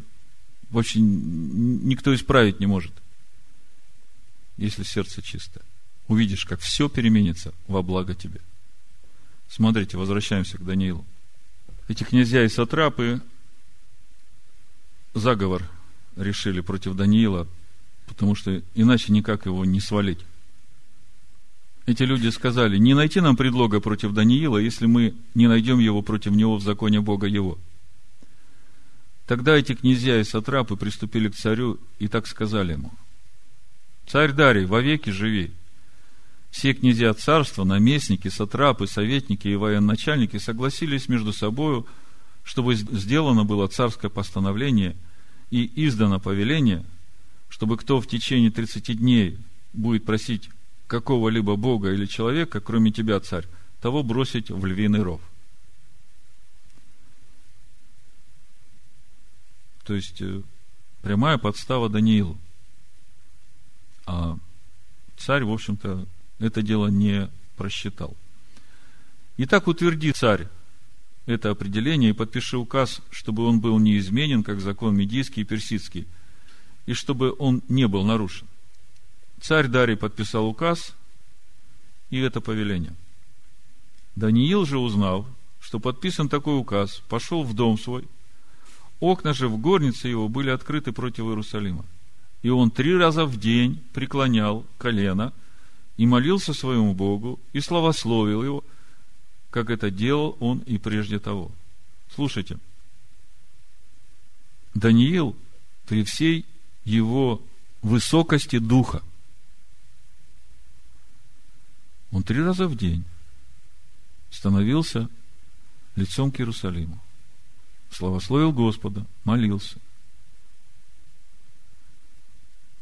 вообще никто исправить не может – если сердце чисто. Увидишь, как все переменится во благо тебе. Смотрите, возвращаемся к Даниилу. Эти князья и сатрапы заговор решили против Даниила, потому что иначе никак его не свалить. Эти люди сказали, не найти нам предлога против Даниила, если мы не найдем его против него в законе Бога его. Тогда эти князья и сатрапы приступили к царю и так сказали ему – Царь Дарий, вовеки живи. Все князья царства, наместники, сатрапы, советники и военачальники согласились между собою, чтобы сделано было царское постановление и издано повеление, чтобы кто в течение 30 дней будет просить какого-либо бога или человека, кроме тебя, царь, того бросить в львиный ров. То есть, э, прямая подстава Даниилу – а царь, в общем-то, это дело не просчитал. Итак, утверди царь это определение и подпиши указ, чтобы он был неизменен, как закон медийский и персидский, и чтобы он не был нарушен. Царь Дарий подписал указ и это повеление. Даниил же, узнав, что подписан такой указ, пошел в дом свой. Окна же в горнице его были открыты против Иерусалима. И он три раза в день преклонял колено и молился своему Богу, и славословил его, как это делал он и прежде того. Слушайте, Даниил при всей его высокости духа, он три раза в день становился лицом к Иерусалиму, славословил Господа, молился,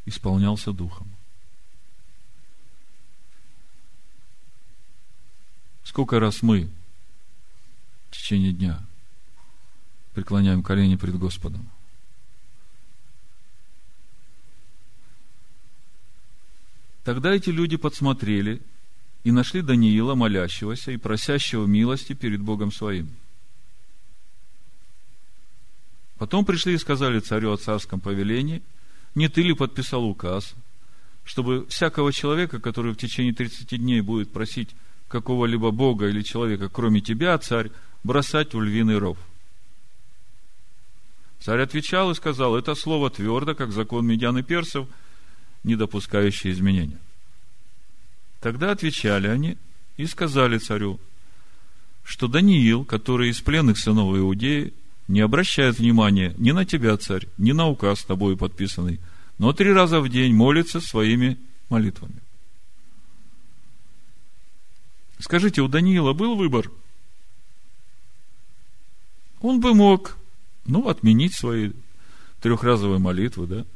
исполнялся духом. Сколько раз мы в течение дня преклоняем колени пред Господом? Тогда эти люди подсмотрели и нашли Даниила, молящегося и просящего милости перед Богом своим. Потом пришли и сказали царю о царском повелении, не ты ли подписал указ, чтобы всякого человека, который в течение 30 дней будет просить какого-либо бога или человека, кроме тебя, царь, бросать в львиный ров. Царь отвечал и сказал, это слово твердо, как закон медян и персов – не допускающие изменения. Тогда отвечали они и сказали царю, что Даниил, который из пленных сынов Иудеи, не обращает внимания ни на тебя, царь, ни на указ тобой подписанный, но три раза в день молится своими молитвами. Скажите, у Даниила был выбор? Он бы мог, ну, отменить свои трехразовые молитвы, да?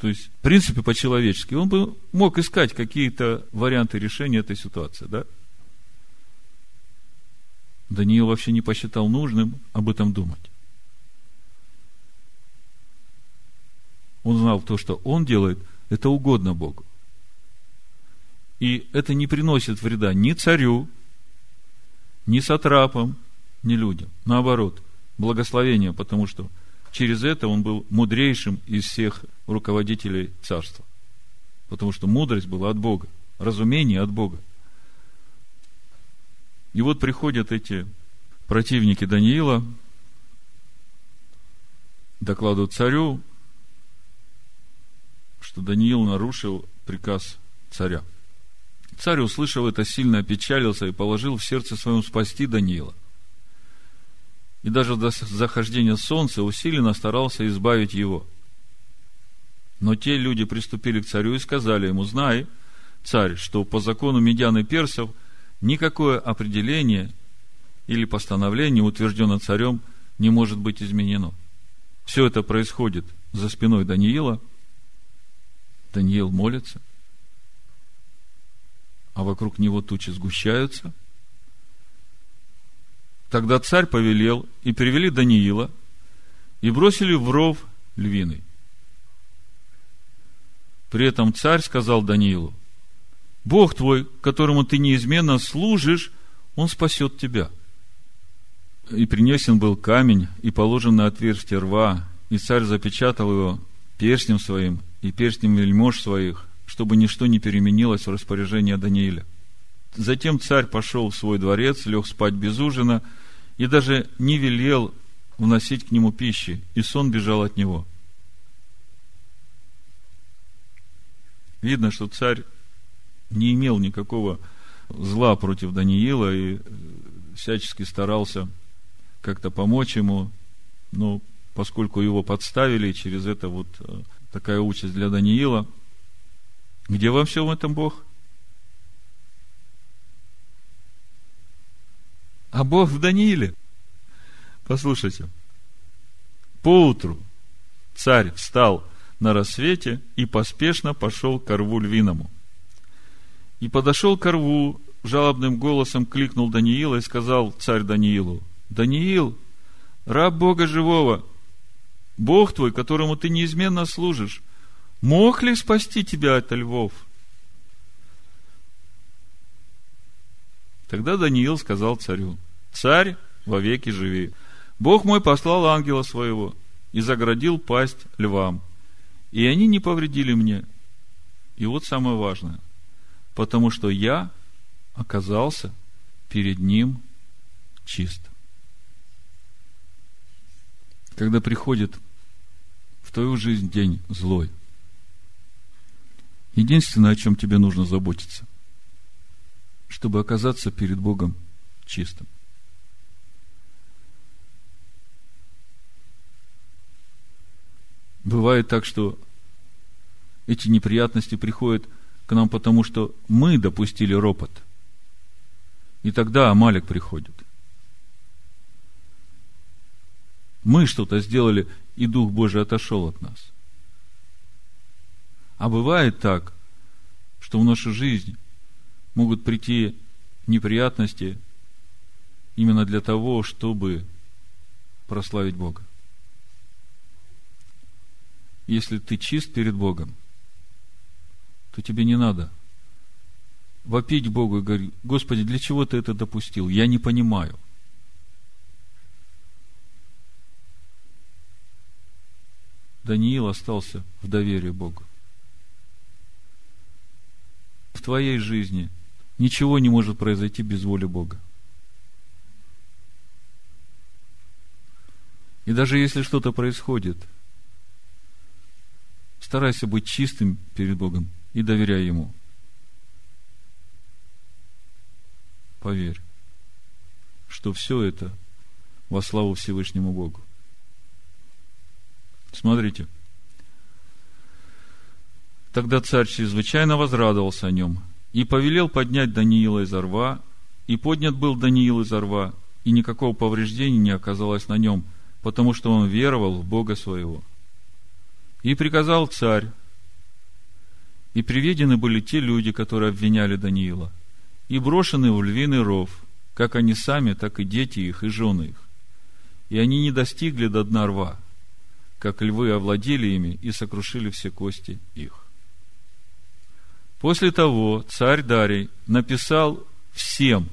То есть, в принципе, по-человечески. Он бы мог искать какие-то варианты решения этой ситуации, да? Даниил вообще не посчитал нужным об этом думать. Он знал то, что он делает, это угодно Богу. И это не приносит вреда ни царю, ни сатрапам, ни людям. Наоборот, благословение, потому что через это он был мудрейшим из всех руководителей царства. Потому что мудрость была от Бога, разумение от Бога. И вот приходят эти противники Даниила, докладывают царю, что Даниил нарушил приказ царя. Царь, услышав это, сильно опечалился и положил в сердце своем спасти Даниила – и даже до захождения солнца усиленно старался избавить его. Но те люди приступили к царю и сказали ему, знай, царь, что по закону медян и персов никакое определение или постановление, утвержденное царем, не может быть изменено. Все это происходит за спиной Даниила. Даниил молится, а вокруг него тучи сгущаются – Тогда царь повелел, и привели Даниила, и бросили в ров львиный. При этом царь сказал Даниилу, Бог твой, которому ты неизменно служишь, он спасет тебя. И принесен был камень, и положен на отверстие рва, и царь запечатал его перстнем своим и перстнем вельмож своих, чтобы ничто не переменилось в распоряжении Данииля. Затем царь пошел в свой дворец, лег спать без ужина, и даже не велел вносить к нему пищи, и сон бежал от него. Видно, что царь не имел никакого зла против Даниила и всячески старался как-то помочь ему, но поскольку его подставили, через это вот э, такая участь для Даниила. Где во всем этом Бог? а Бог в Данииле. Послушайте. Поутру царь встал на рассвете и поспешно пошел к рву львиному. И подошел к рву, жалобным голосом кликнул Даниила и сказал царь Даниилу, Даниил, раб Бога живого, Бог твой, которому ты неизменно служишь, мог ли спасти тебя от львов? Тогда Даниил сказал царю, царь вовеки живи. Бог мой послал ангела своего и заградил пасть львам. И они не повредили мне. И вот самое важное. Потому что я оказался перед ним чист. Когда приходит в твою жизнь день злой, Единственное, о чем тебе нужно заботиться, чтобы оказаться перед Богом чистым. Бывает так, что эти неприятности приходят к нам потому, что мы допустили ропот. И тогда Амалик приходит. Мы что-то сделали, и Дух Божий отошел от нас. А бывает так, что в нашу жизнь могут прийти неприятности именно для того, чтобы прославить Бога. Если ты чист перед Богом, то тебе не надо вопить Богу и говорить, Господи, для чего ты это допустил? Я не понимаю. Даниил остался в доверии Богу. Твоей жизни ничего не может произойти без воли Бога. И даже если что-то происходит, старайся быть чистым перед Богом и доверяй Ему. Поверь, что все это во славу Всевышнему Богу. Смотрите. Тогда царь чрезвычайно возрадовался о нем и повелел поднять Даниила из рва, и поднят был Даниил из рва, и никакого повреждения не оказалось на нем, потому что он веровал в Бога своего. И приказал царь, и приведены были те люди, которые обвиняли Даниила, и брошены в львиный ров, как они сами, так и дети их, и жены их. И они не достигли до дна рва – как львы овладели ими и сокрушили все кости их. После того царь Дарий написал всем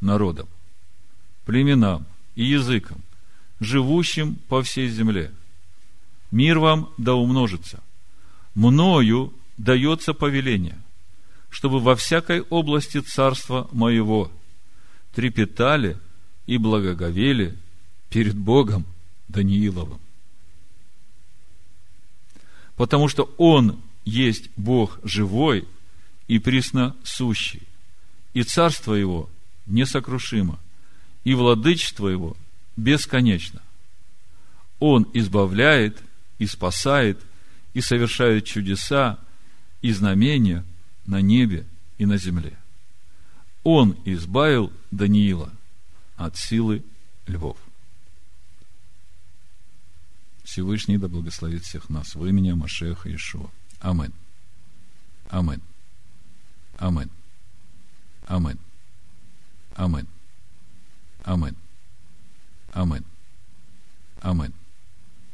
народам, племенам и языкам, живущим по всей земле. Мир вам да умножится. Мною дается повеление, чтобы во всякой области царства моего трепетали и благоговели перед Богом Данииловым потому что Он есть Бог живой и присно сущий, и царство Его несокрушимо, и владычество Его бесконечно. Он избавляет и спасает, и совершает чудеса и знамения на небе и на земле. Он избавил Даниила от силы львов. Всевышний да благословит всех нас в имени Машеха Ишуа. Omen. Omen. Omen. Omen. Omen. Omen. Omen. Omen.